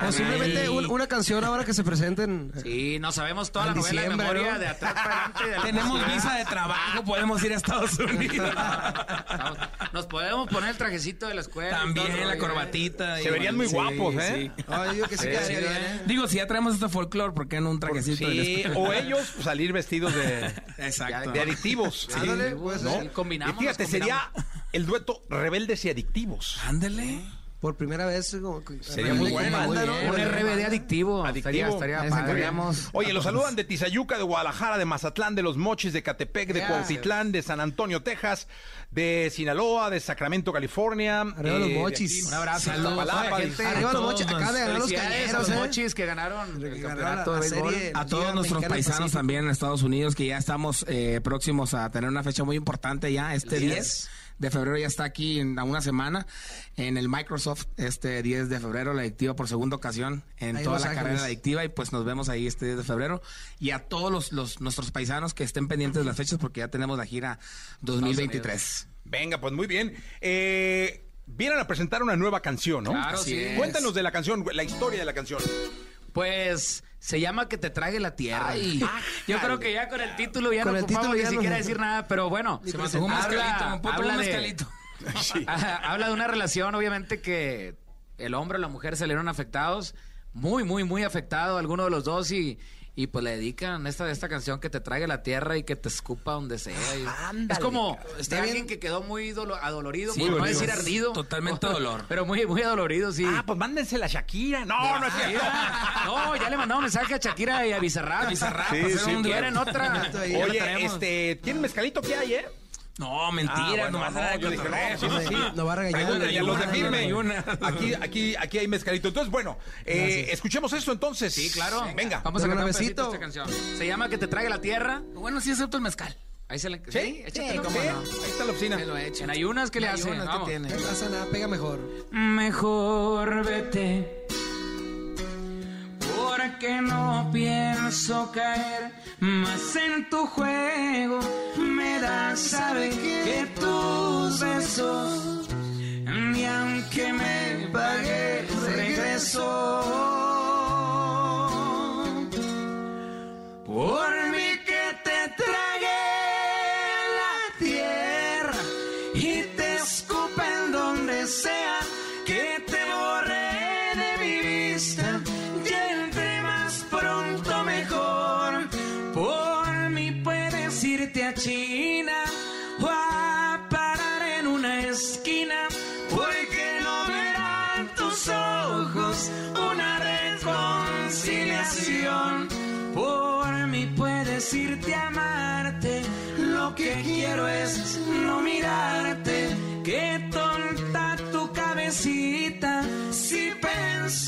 Maite. O simplemente un- una canción ahora que se presenten. Sí, no sabemos toda la novela de diciembre, memoria ¿no? de atrás para adelante. de la Tenemos visa de trabajo, podemos ir a Estados Unidos. Estamos- Nos podemos poner el trajecito de la escuela. y todo También la corbatita. Se verían muy Sí, guapos, ¿eh? sí. Ay, yo digo que sí, quedaría bien, ¿eh? Digo, si ya traemos este folclore, ¿por qué no un trajecito de la Sí, escuela? o ellos salir vestidos de, Exacto. de adictivos. Sí. Ándale, pues, ¿no? sí, Y combinamos, fíjate, nos sería el dueto rebeldes y adictivos. Ándele. Por primera vez. Como, Sería muy bueno, muy. Un RBD adictivo. Adictivo. Estaría, estaría. Oye, los saludan de Tizayuca, de Guadalajara, de Mazatlán, de Los Mochis, de Catepec, de. Cuautitlán, de San Antonio, Texas, de Sinaloa, de Sacramento, California. Arriba los de mochis. Un abrazo. Saludos. Arriba los mochis. Acá los- de ganar los cañeros, los ¿eh? mochis que ganaron el Que ganaron campeonato la- de la béisbol. serie. A todos nuestros Mexicana paisanos Pacífico. también en Estados Unidos, que ya estamos eh, próximos a tener una fecha muy importante ya, este El 10 10. De febrero ya está aquí en a una semana en el Microsoft, este 10 de febrero, la adictiva por segunda ocasión en Ahí toda la Ángeles. carrera adictiva y pues nos vemos ahí este 10 de febrero y a todos los, los nuestros paisanos que estén pendientes de las fechas porque ya tenemos la gira 2023. Venga, pues muy bien. Eh, vienen a presentar una nueva canción, ¿no? Claro, Así sí. es. Cuéntanos de la canción, la historia de la canción. Pues se llama Que te trague la tierra. Yo creo que ya con el título ya Con no ocupamos ni no- siquiera decir nada, pero bueno. Se me antojó un mezcalito, ¿me puedo poner habla un de, mezcalito? habla de una relación, obviamente, que el hombre o la mujer salieron afectados, muy, muy, muy afectados, alguno de los dos, y, y pues le dedican esta, esta canción que te trague la tierra y que te escupa donde sea. Es como de alguien que quedó muy dolo- adolorido, Sí, por no decir ardido. Totalmente dolor. Pero muy, muy adolorido, sí. Ah, pues mándense la Shakira. No, no es cierto. No, ya le mandamos mensaje a Shakira y a Bizarrap. Bizarrap, Sí, hacer sí, un ¿Quieren dueto. otra? Ya Oye, este, ¿tienen mezcalito que hay, eh? No, mentira, Ah, bueno, nomás no, era de yo dije, cotorreo. no, sí, sí, sí. No va a regañar. Aquí, aquí, aquí hay mezcalito. Entonces, bueno, eh, escuchemos esto entonces. Sí, claro. Venga. Vamos a cantar un pedacito esta canción. Se llama Que te trague la tierra. Bueno, sí acepto el mezcal. Ahí se le... ¿Sí? échatelo. cómo no. Ahí está la oficina. Me lo he hecho. En ayunas, ¿qué le En hace? ayunas, ¿qué Vamos. tiene? No pasa nada, pega mejor. Mejor vete. Porque no pienso caer más en tu juego. Me da saber que tus besos, ni aunque me pague regreso. Por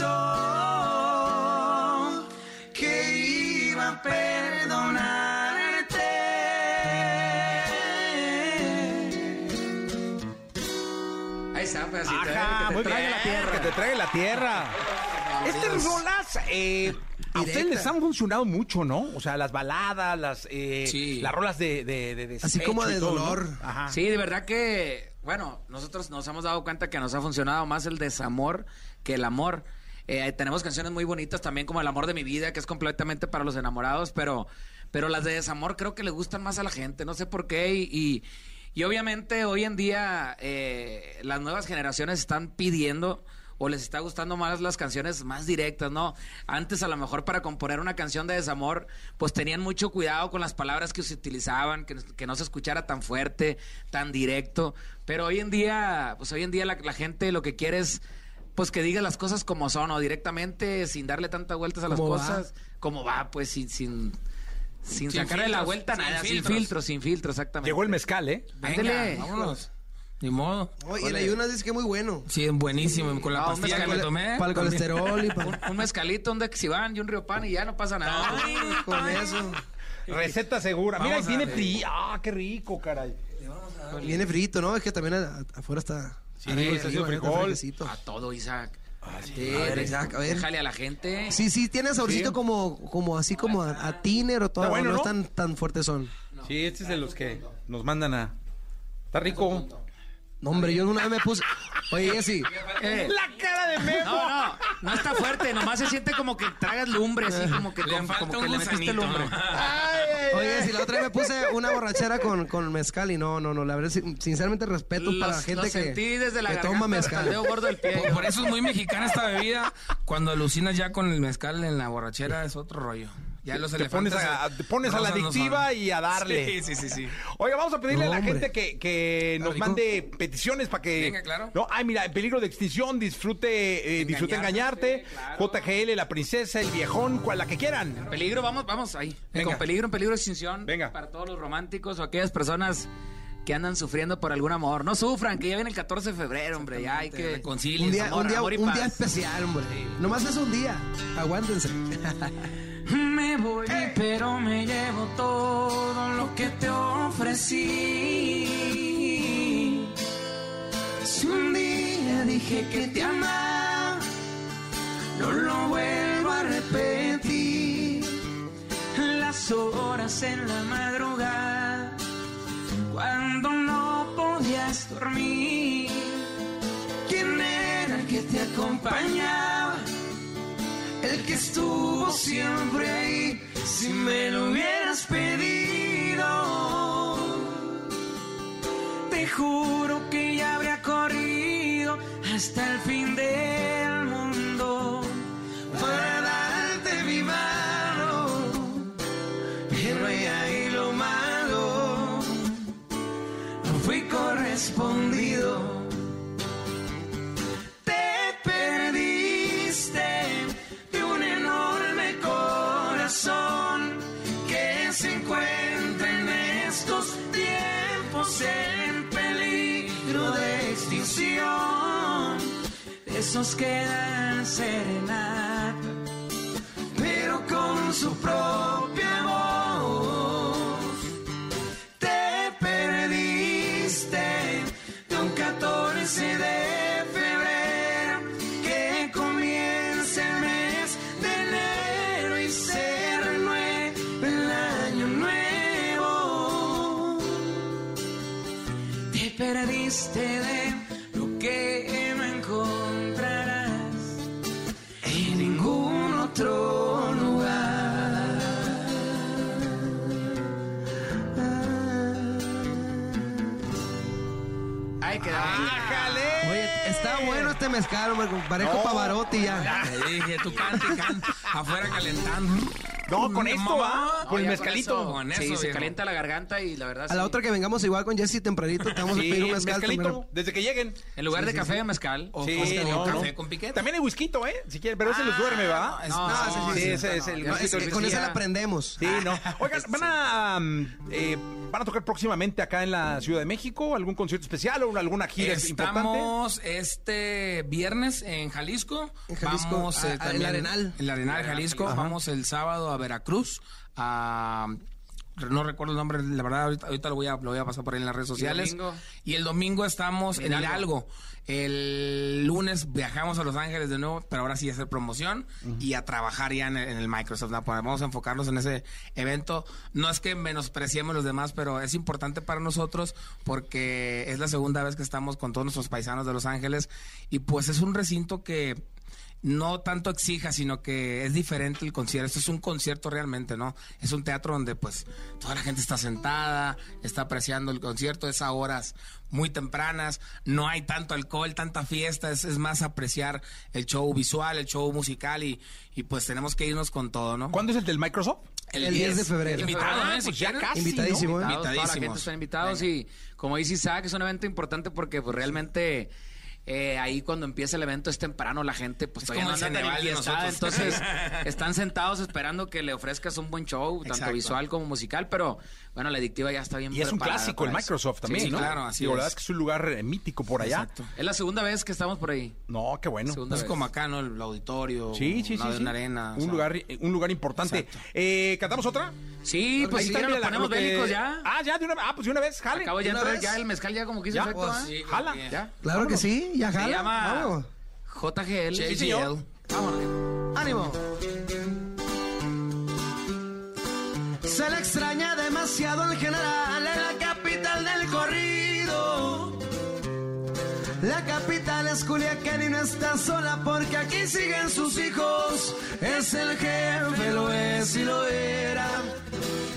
pensó que iba a perdonarte. Ahí está, pedacito, eh, Ajá, que te muy bien, la tierra. Que te trae la tierra. Estas rolas, eh, a ustedes les han funcionado mucho, ¿no? O sea, las baladas, las, eh, Sí. las rolas de, de, de Así como de todo, ¿no? dolor. Ajá. Sí, de verdad que, bueno, nosotros nos hemos dado cuenta que nos ha funcionado más el desamor que el amor. Eh, tenemos canciones muy bonitas también como El amor de mi vida, que es completamente para los enamorados, pero, pero las de desamor creo que le gustan más a la gente, no sé por qué. Y, y, obviamente hoy en día eh, las nuevas generaciones están pidiendo o les está gustando más las canciones más directas, ¿no? Antes a lo mejor para componer una canción de desamor, pues tenían mucho cuidado con las palabras que se utilizaban, que, que no se escuchara tan fuerte, tan directo. Pero hoy en día, pues hoy en día la, la gente lo que quiere es pues que diga las cosas como son o directamente sin darle tantas vueltas a las Como va. cosas, como va, pues sin sin sin, Sin sacarle la vuelta a sin nada, sin filtros. filtro, sin filtro, exactamente. Llegó el mezcal, ¿eh? Ándele. Venga, vámonos. Ni modo. Oye, el ayunas dice que muy bueno. Sí, buenísimo. Con la Ah, un pastilla que me tomé. Para el colesterol y un, para... un mezcalito, un Dexivan y un Río Pan y ya no pasa nada. Con eso. Receta segura. Mira, Vamos y a tiene frío. Ah, qué rico, caray. Viene frito, ¿no? Es que también afuera está... Sí, está haciendo frijol. A todo, Isaac. Sí, a ver, Isaac, a ver. Déjale a la gente. Sí, sí, tiene saborcito Sí. como, como así como a, a tiner o todo. Bueno, no, ¿no? es tan, tan fuerte son. Sí, este es de los que nos mandan a... Está rico. No, hombre, yo una vez me puse... Oye, Jessy, Eh, La cara de Memo. no, no, no está fuerte, nomás se siente como que tragas lumbre, así como que, Le con- falta como un que le metiste gusanito. lumbre. oye, Jessy, la otra vez me puse una borrachera con, con mezcal y no, no, no, la verdad, sin- sinceramente respeto para la Los- gente los que, sentí desde la que garganta toma hasta el mezcal. dedo gordo del pie. Por, por eso es muy mexicana esta bebida. Cuando alucinas ya con el mezcal en la borrachera es otro rollo. Ya los Te pones elefantes. a, te pones a la no adictiva y a darle. Sí, sí, sí, sí. Oiga, vamos a pedirle No, a la gente que, que nos rico. mande peticiones para que. Venga, claro. No, ay, mira, en peligro de extinción, disfrute, eh, disfrute engañarte. JGL, la princesa, el viejón, cual la que quieran. Peligro, vamos, vamos ahí. Venga. Con peligro, en peligro de extinción. Venga. Para todos los románticos o aquellas personas que andan sufriendo por algún amor. No sufran, que ya viene el 14 de febrero, hombre. Ya hay que. Reconcilien. Un día, amor, un día, amor y un día paz. especial, hombre. Nomás es un día. Aguántense. Me voy, pero me llevo todo lo que te ofrecí. Si un día dije que te amaba, no lo vuelvo a repetir. Las horas en la madrugada, cuando no podías dormir. ¿Quién era el que te acompañaba? el que estuvo siempre ahí, si me lo hubieras pedido. Te juro que ya habría corrido hasta el fin del Esos que dan serenata, pero con su propia mezcal, hombre. Parezco No. Pavarotti ya. Te dije, tú canta y canta, afuera calentando. No, con esto va. Con el ya mezcalito. eso, Con sí, eso, se viejo. calienta la garganta y la verdad. A la sí. otra que vengamos igual con Jesse tempranito, te vamos a Sí, pedir un mezcal. mezcalito. también. Desde que lleguen. En lugar de café, mezcal. O, Sí, o no, café no. con piquete. También hay whisky, ¿eh? Si quieren, pero ese les duerme, ¿va? No, no, sí, sí, sí, Sí, sí. ese es el No, es whisky. que con esa la aprendemos. Sí, no. Oigan, van a mm, eh, van a tocar próximamente acá en la Ciudad de México, algún concierto especial o alguna gira importante. Estamos este viernes en Jalisco. En Jalisco, Vamos a- eh, a- el también- Arenal. El Arenal Jalisco. Vamos el sábado a Veracruz. A no recuerdo el nombre, la verdad, ahorita, lo, voy a, lo voy a pasar por ahí en las redes sociales. ¿Y el domingo, estamos en Hidalgo. El lunes viajamos a Los Ángeles de nuevo, pero ahora sí a hacer promoción y a trabajar ya en el, Microsoft. Vamos a enfocarnos en ese evento. No es que menospreciemos los demás, pero es importante para nosotros porque es la segunda vez que estamos con todos nuestros paisanos de Los Ángeles y pues es un recinto que no tanto exija, sino que es diferente el concierto. Esto es un concierto realmente, ¿no? Es un teatro donde pues toda la gente está sentada, está apreciando el concierto, es a horas muy tempranas, no hay tanto alcohol, tanta fiesta, es, más apreciar el show visual, el show musical y, y pues tenemos que irnos con todo, ¿no? ¿Cuándo es el del Microsoft? El, 10, de febrero. Invitado, ah, ¿eh? Pues ya casi, Invitadísimo, ¿eh? Toda la gente están invitados y como dice Isaac, es un evento importante porque pues realmente eh, ahí cuando empieza el evento es temprano, la gente pues todavía no anda tan entonces están sentados esperando que le ofrezcas un buen show, tanto visual como musical, pero bueno, la adictiva ya está bien Y es un clásico el Microsoft también, sí, ¿no? claro, así La verdad es que es un lugar eh, mítico por allá. Exacto. Es la segunda vez que estamos por ahí. No, qué bueno. es como acá, ¿no? El auditorio. Sí, sí, sí. Una arena. Un, lugar, un lugar importante. Eh, ¿Cantamos otra? Sí, pues si quieren ponemos bélicos ya. Ah, ya, de una, ah, pues de una vez, jale. Acabo ya entrar ya el mezcal ya como que hizo efecto, pues, ¿eh? Jala. ¿Ya? Claro que sí, ya jala. Se llama JGL. Sí, Vámonos. ¡Ánimo! Se le extraña demasiado el general en la capital del corrido. La capital es Culiacán y no está sola porque aquí siguen sus hijos. Es el jefe, lo es y lo era.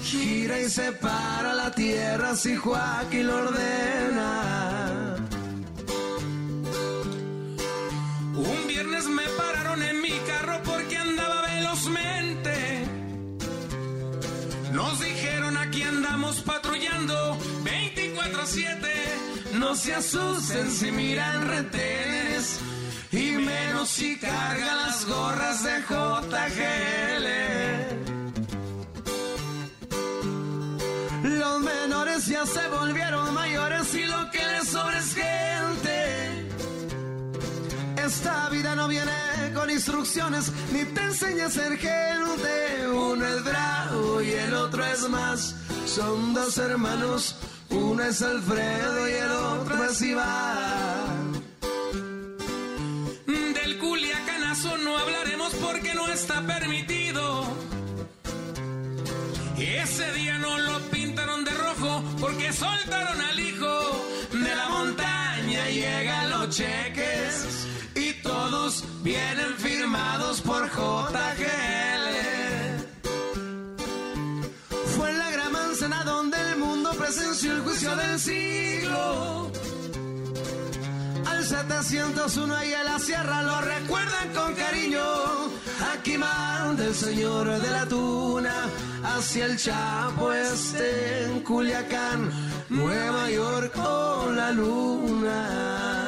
Gira y separa la tierra si Joaquín lo ordena. Un viernes me pararon en mi carro porque andaba velozmente. Nos dijeron aquí andamos patrullando 24-7. No se asusten si miran retenes. Y menos si cargan las gorras de JGL. Los menores ya se volvieron mayores y lo que les sobra es gente. Esta vida no viene con instrucciones ni te enseña a ser gente. Uno es bravo y el otro es más. Son dos hermanos, uno es Alfredo y el otro es Iván. Del culiacanazo no hablaremos porque no está permitido. Ese día no lo pintaron de rojo porque soltaron al hijo de la montaña. Llegan los cheques y todos vienen firmados por JGL. Fue en la gran manzana donde el mundo presenció el juicio del siglo. Al 701 y a la sierra lo recuerdan con cariño. Aquí manda el señor de la tuna hacia el Chapo este en Culiacán, Nueva York o la luna.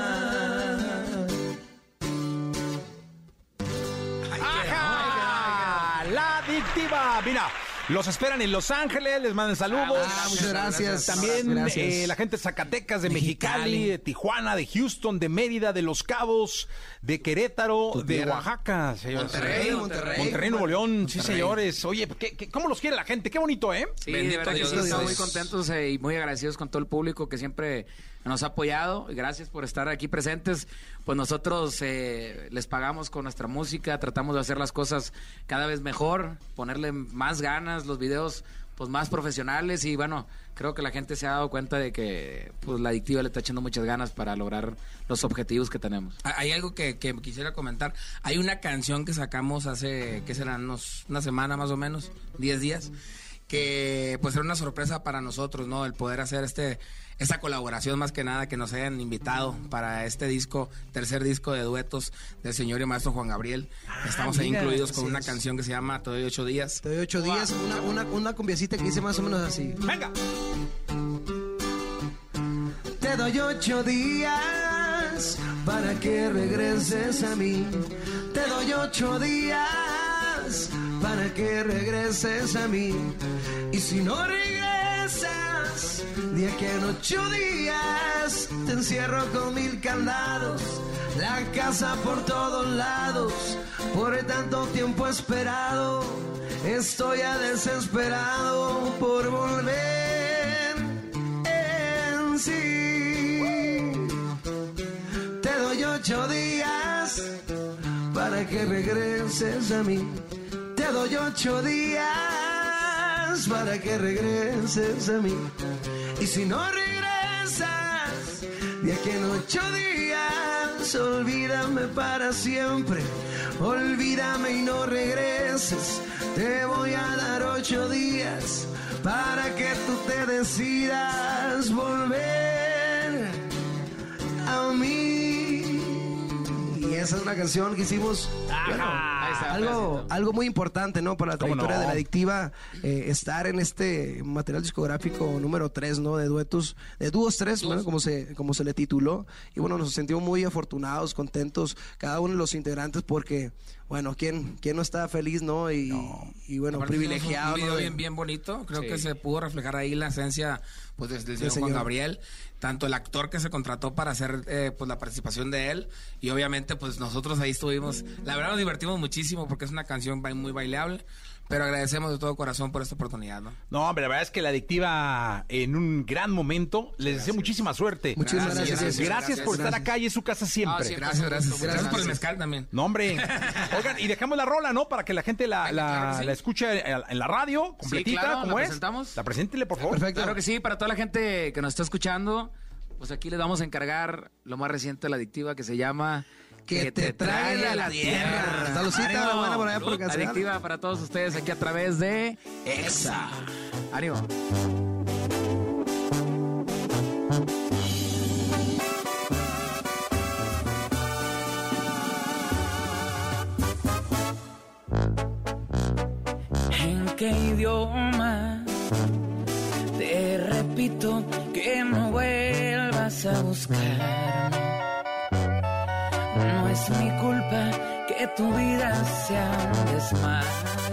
Adictiva. Mira, los esperan en Los Ángeles, les mandan saludos. Ah, muchas gracias. También eh, la gente de Zacatecas, de Mexicali, de Tijuana, de Houston, de Mérida, de Los Cabos, de Querétaro, de Oaxaca, señores. Monterrey, Monterrey. Monterrey, Nuevo León, sí, señores. Oye, ¿qué, cómo los quiere la gente? Qué bonito, ¿eh? Sí, de verdad que sí, estamos muy contentos eh, y muy agradecidos con todo el público que siempre nos ha apoyado. Gracias por estar aquí presentes. Pues nosotros eh, les pagamos con nuestra música, tratamos de hacer las cosas cada vez mejor, ponerle más ganas, los videos pues más profesionales y bueno, creo que la gente se ha dado cuenta de que pues la adictiva le está echando muchas ganas para lograr los objetivos que tenemos. Hay algo que, que quisiera comentar. Hay una canción que sacamos hace, ¿qué serán? Unos, una semana más o menos, 10 días, que pues era una sorpresa para nosotros, ¿no? El poder hacer este esa colaboración más que nada que nos hayan invitado para este disco, tercer disco de duetos del señor y maestro Juan Gabriel. Ah, Estamos ahí incluidos con una canción que se llama Te doy ocho días. Te doy ocho días, una, una, una que dice más o menos así. Venga. Te doy ocho días para que regreses a mí. Te doy ocho días para que regreses a mí. Y si no regresas, más. De aquí en ocho días te encierro con mil candados. La casa por todos lados, por tanto tiempo esperado. Estoy ya desesperado por volver en sí. Te doy ocho días para que regreses a mí. Te doy ocho días para que regreses a mí. Y si no regresas, de aquí en ocho días, olvídame para siempre. Olvídame y no regreses. Te voy a dar ocho días para que tú te decidas volver a mí. Y esa es una canción que hicimos. algo, algo muy importante, ¿no? Para la trayectoria de la adictiva, eh, estar en este material discográfico número 3, ¿no? De duetos, de dúos 3, bueno, como se, como se le tituló. Y bueno, nos sentimos muy afortunados, contentos, cada uno de los integrantes, porque bueno, ¿quién, quién no está feliz, no? Y, y bueno, privilegiado. Un video bien, bien bonito. Creo que se pudo reflejar ahí la esencia pues, desde el señor Juan Gabriel. Tanto el actor que se contrató para hacer eh, pues, la participación de él. Y obviamente, pues nosotros ahí estuvimos. La verdad nos divertimos muchísimo porque es una canción muy bailable. Pero agradecemos de todo corazón por esta oportunidad, ¿no? No, hombre, la verdad es que la adictiva en un gran momento les deseo muchísima suerte. Muchísimas gracias. Gracias, por estar acá y es su casa siempre. gracias, gracias, gracias. por el mezcal también. No, hombre. Oigan, y dejamos la rola, ¿no? Para que la gente la, la, escuche en la radio, completita, sí, claro, ¿la es. presentamos? La preséntele, por favor. Perfecto. Claro que sí, para toda la gente que nos está escuchando, pues aquí les vamos a encargar lo más reciente de la adictiva que se llama que, te, traiga a la tierra. Saludcita, buena por allá por acá. Adictiva para todos ustedes aquí a través de EXA. Ánimo. ¿En qué idioma? Te repito que no vuelvas a buscar no es mi culpa que tu vida sea un desmadre.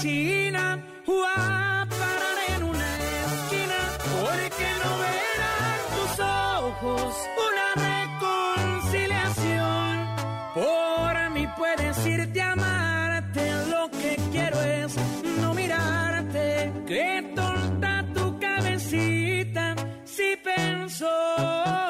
china, guaparar en una esquina, porque no verán tus ojos una reconciliación. Por mí puedes irte a amarte, lo que quiero es no mirarte. Qué tonta tu cabecita si pensó.